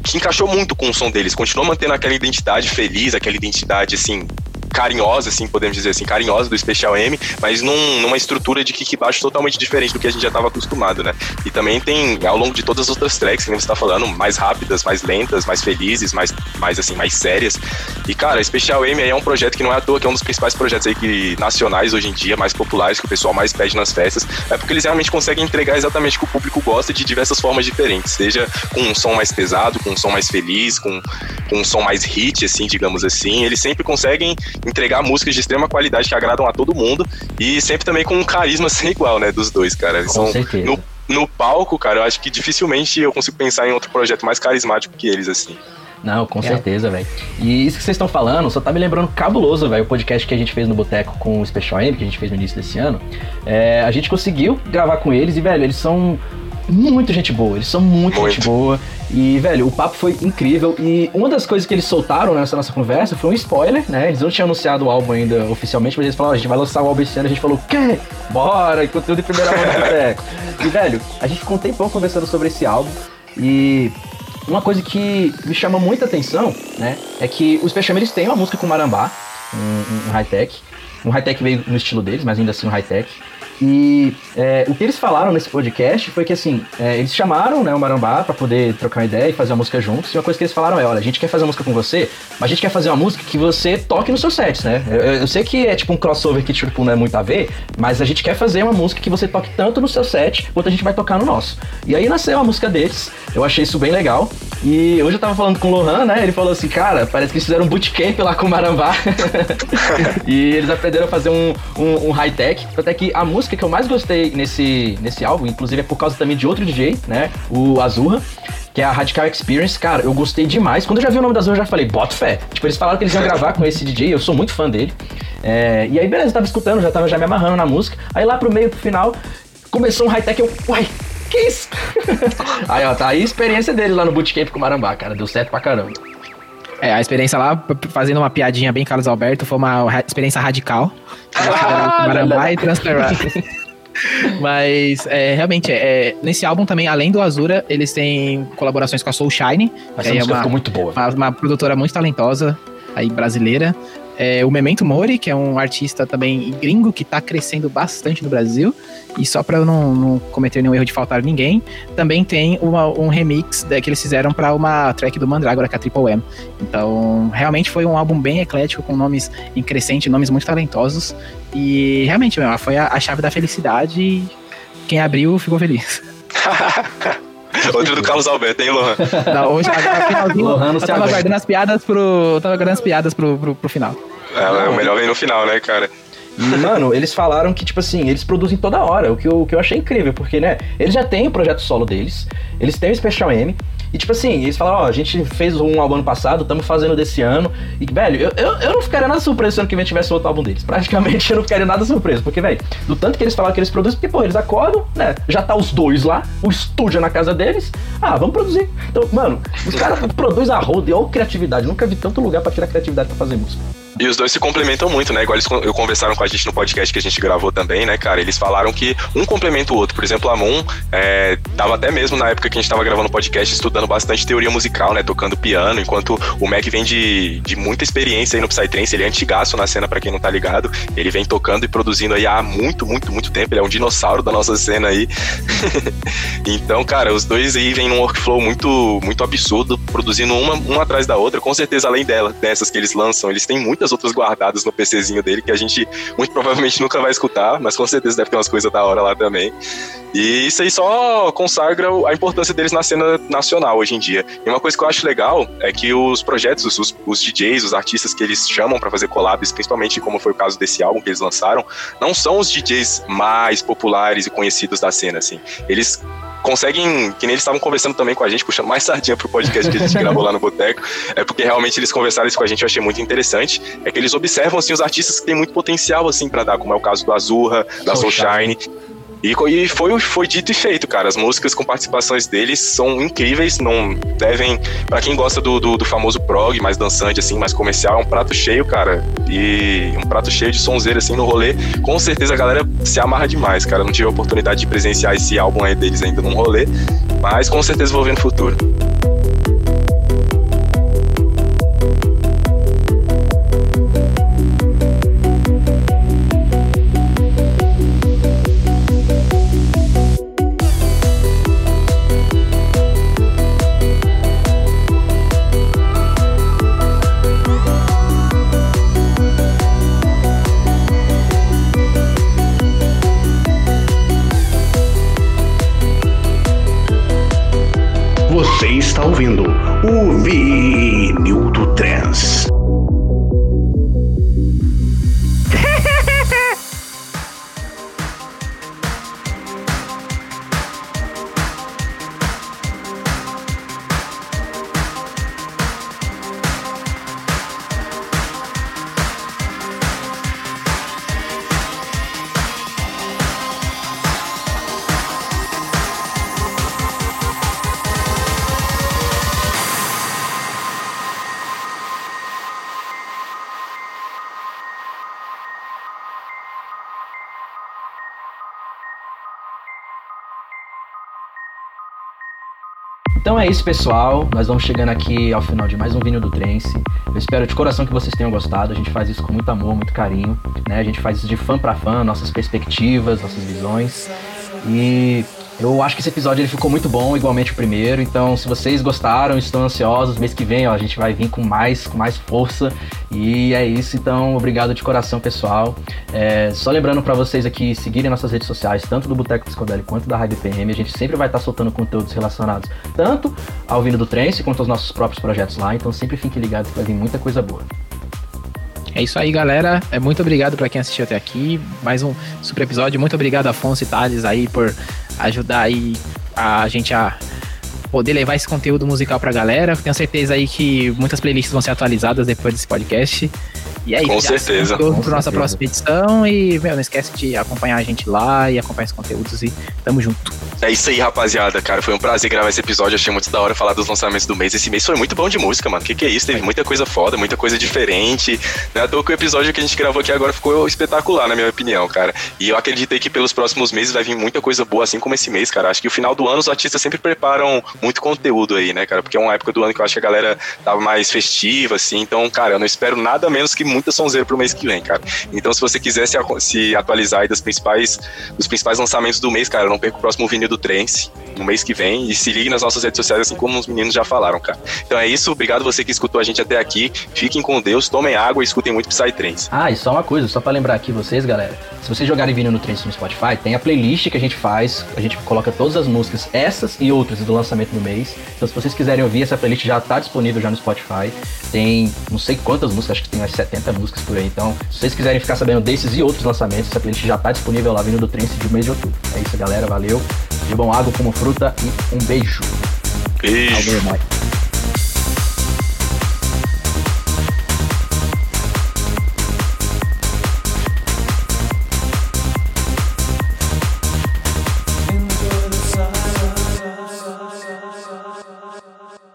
que encaixou muito com o som deles. Continuou mantendo aquela identidade feliz, aquela identidade, assim, carinhosa, assim, podemos dizer assim, carinhosa do Special M, mas num- numa estrutura de kick baixo totalmente diferente do que a gente já estava acostumado, né? E também tem, ao longo de todas as outras tracks, que você tá falando, mais rápidas, mais lentas, mais felizes, mais, mais assim, mais sérias. E, cara, Special M aí é um projeto que não é à toa, que é um dos principais projetos aí que, nacionais hoje em dia, mais populares, que o pessoal mais pede nas festas, é porque eles realmente conseguem entregar exatamente o que o público gosta de diversas formas diferentes, seja com um som mais pesado, com um som mais feliz, com, com um som mais hit, assim, digamos assim, eles sempre conseguem entregar músicas de extrema qualidade que agradam a todo mundo e sempre também com um carisma sem igual, né, dos dois, cara. Eles Com são, certeza. no, no palco, cara, eu acho que dificilmente eu consigo pensar em outro projeto mais carismático que eles, assim. Não, com É. certeza, velho. E isso que vocês estão falando só tá me lembrando cabuloso, velho. O podcast que a gente fez no Boteco com o Special M, que a gente fez no início desse ano. É, a gente conseguiu gravar com eles e, velho, eles são muito gente boa. Eles são muito, Muito. gente boa. E, velho, o papo foi incrível. E uma das coisas que eles soltaram nessa nossa conversa foi um spoiler, né? Eles não tinham anunciado o álbum ainda oficialmente, mas eles falaram: "Ó, a gente vai lançar o álbum esse ano. A gente falou: quê? Bora! Conteúdo em primeira mão do Boteco. E, velho, a gente ficou um tempão conversando sobre esse álbum. E uma coisa que me chama muita atenção, né, é que os eles têm uma música com Marambá, um, um- um high-tech, um high-tech meio no estilo deles, mas ainda assim um high-tech. E é, o que eles falaram nesse podcast foi que assim, é, eles chamaram né, o Marambá pra poder trocar uma ideia e fazer uma música juntos. E uma coisa que eles falaram é: olha, a gente quer fazer uma música com você, mas a gente quer fazer uma música que você toque nos seus sets, né? Eu, eu- eu sei que é tipo um crossover que tipo, não é muito a ver, mas a gente quer fazer uma música que você toque tanto no seu set quanto a gente vai tocar no nosso. E aí nasceu a música deles, eu achei isso bem legal. E hoje eu tava falando com o Lohan, né? Ele falou assim, cara, parece que eles fizeram um bootcamp lá com o Marambá. e eles aprenderam a fazer um, um, um high-tech. Até que a música que eu mais gostei nesse, nesse álbum, inclusive é por causa também de outro DJ, né? O Azurra. Que é a Radical Experience, cara, eu gostei demais. Quando eu já vi o nome da Azurra, eu já falei, bota fé. Tipo, eles falaram que eles iam gravar com esse DJ, eu sou muito fã dele. É, e aí, beleza, eu tava escutando, já tava já me amarrando na música. Aí lá pro meio, pro final, começou um high-tech, eu, uai, que isso? aí, ó, tá aí a experiência dele lá no bootcamp com o Marambá, cara, deu certo pra caramba. É, a experiência lá, fazendo uma piadinha bem Carlos Alberto, foi uma experiência radical. Ah, Marambá e Transferar. Mas, é, realmente, é, nesse álbum também, além do Azura, eles têm colaborações com a Soul Shine, Essa que aí é uma, ficou muito boa. uma, uma produtora muito talentosa, aí brasileira. É, o Memento Mori, que é um artista também gringo que tá crescendo bastante no Brasil. E só pra eu não, não cometer nenhum erro de faltar ninguém, também tem uma- um remix né, que eles fizeram pra uma track do Mandragora, que é a Triple M. Então, realmente foi um álbum bem eclético, com nomes em crescente, nomes muito talentosos. E realmente, meu, foi a, a chave da felicidade e quem abriu ficou feliz. Outro do Carlos Alberto, hein, Lohan? Não, hoje, Lohan eu tava guardando as piadas pro. eu Tava guardando as piadas pro, pro, pro final. É, o melhor vem no final, né, cara? E, mano, eles falaram que, tipo assim, eles produzem toda hora, o que eu, o que eu achei incrível, porque, né, eles já têm o projeto solo deles, eles têm o Special M, e, tipo assim, eles falaram, ó, a gente fez um álbum ano passado, estamos fazendo desse ano, e, velho, eu, eu, eu não ficaria nada surpreso se ano que vem tivesse outro álbum deles. Praticamente eu não ficaria nada surpreso, porque, velho, do tanto que eles falaram que eles produzem, porque, pô, eles acordam, né, já tá os dois lá, o estúdio é na casa deles, ah, vamos produzir. Então, mano, os caras produzem a roda, ou criatividade, nunca vi tanto lugar pra tirar criatividade pra fazer música. E os dois se complementam muito, né? Igual eles con- conversaram com a gente no podcast que a gente gravou também, né, cara? Eles falaram que um complementa o outro. Por exemplo, a Moon é, tava até mesmo na época que a gente tava gravando o podcast estudando bastante teoria musical, né? Tocando piano, enquanto o Mac vem de, de muita experiência aí no Psytrance. Ele é antigaço na cena, pra quem não tá ligado. Ele vem tocando e produzindo aí há muito, muito, muito tempo. Ele é um dinossauro da nossa cena aí. então, cara, os dois aí vêm num workflow muito, muito absurdo, produzindo uma, uma atrás da outra. Com certeza, além dela, dessas que eles lançam, eles têm muitas outras guardadas no PCzinho dele que a gente muito provavelmente nunca vai escutar, mas com certeza deve ter umas coisas da hora lá também. E isso aí só consagra a importância deles na cena nacional hoje em dia. E uma coisa que eu acho legal é que os projetos, os, os DJs, os artistas que eles chamam pra fazer collabs, principalmente como foi o caso desse álbum que eles lançaram, não são os DJs mais populares e conhecidos da cena, assim. Eles conseguem, que nem eles estavam conversando também com a gente, puxando mais sardinha pro podcast que a gente gravou lá no Boteco, é porque realmente eles conversaram isso com a gente, eu achei muito interessante, é que eles observam, assim, os artistas que têm muito potencial, assim, pra dar, como é o caso do Azurra, da Soulshine, e, e foi, foi dito e feito, cara. As músicas com participações deles são incríveis, não devem. Pra quem gosta do, do, do famoso prog, mais dançante, assim, mais comercial, é um prato cheio, cara. E um prato cheio de sonzeira, assim, no rolê. Com certeza a galera se amarra demais, cara. Não tive a oportunidade de presenciar esse álbum aí deles ainda num rolê, mas com certeza vou ver no futuro. Ouvindo é isso, pessoal. Nós vamos chegando aqui ao final de mais um Vinil do Trance. Eu espero de coração que vocês tenham gostado. A gente faz isso com muito amor, muito carinho. Né? A gente faz isso de fã para fã, nossas perspectivas, nossas visões. E eu acho que esse episódio ele ficou muito bom, igualmente o primeiro. Então, se vocês gostaram, estão ansiosos, mês que vem ó, a gente vai vir com mais, com mais força. E é isso. Então, obrigado de coração, pessoal. É, só lembrando para vocês aqui seguirem nossas redes sociais, tanto do Boteco Psicodélico quanto da Rádio PM. A gente sempre vai estar soltando conteúdos relacionados tanto ao vindo do Trance quanto aos nossos próprios projetos lá. Então, sempre fiquem ligados que vai vir muita coisa boa. É isso aí, galera. É muito obrigado pra quem assistiu até aqui. Mais um super episódio. Muito obrigado, Afonso e Thales, aí, por ajudar aí a gente a poder levar esse conteúdo musical pra galera. Tenho certeza aí que muitas playlists vão ser atualizadas depois desse podcast. E é isso. Com já certeza. Para Com nossa certeza. próxima edição. E, meu, não esquece de acompanhar a gente lá e acompanhar os conteúdos. E tamo junto. É isso aí, rapaziada, cara. Foi um prazer gravar esse episódio. Achei muito da hora falar dos lançamentos do mês. Esse mês foi muito bom de música, mano. Que que é isso? Teve muita coisa foda, muita coisa diferente. É à toa que o episódio que a gente gravou aqui agora ficou espetacular, na minha opinião, cara. E eu acreditei que pelos próximos meses vai vir muita coisa boa, assim como esse mês, cara. Acho que o final do ano os artistas sempre preparam muito conteúdo aí, né, cara? Porque é uma época do ano que eu acho que a galera tava mais festiva, assim. Então, cara, eu não espero nada menos que muita sonzeira pro mês que vem, cara. Então, se você quiser se, se atualizar aí das principais, dos principais lançamentos do mês, cara, não perca o próximo vinil do Trance no mês que vem e se ligue nas nossas redes sociais, assim como os meninos já falaram, cara. Então é isso, obrigado você que escutou a gente até aqui. Fiquem com Deus, tomem água e escutem muito Psytrance. Ah, e só uma coisa, só pra lembrar aqui vocês, galera. Se vocês jogarem vinil no Trance no Spotify, tem a playlist que a gente faz. A gente coloca todas as músicas, essas e outras do lançamento do mês. Então, se vocês quiserem ouvir, essa playlist já tá disponível já no Spotify. Tem não sei quantas músicas, acho que tem umas 70 músicas por aí. Então, se vocês quiserem ficar sabendo desses e outros lançamentos, essa playlist já tá disponível lá vindo do Trance de mês de outubro. É isso, galera. Valeu. Bebam água como fruta e um beijo. Beijo. Valeu.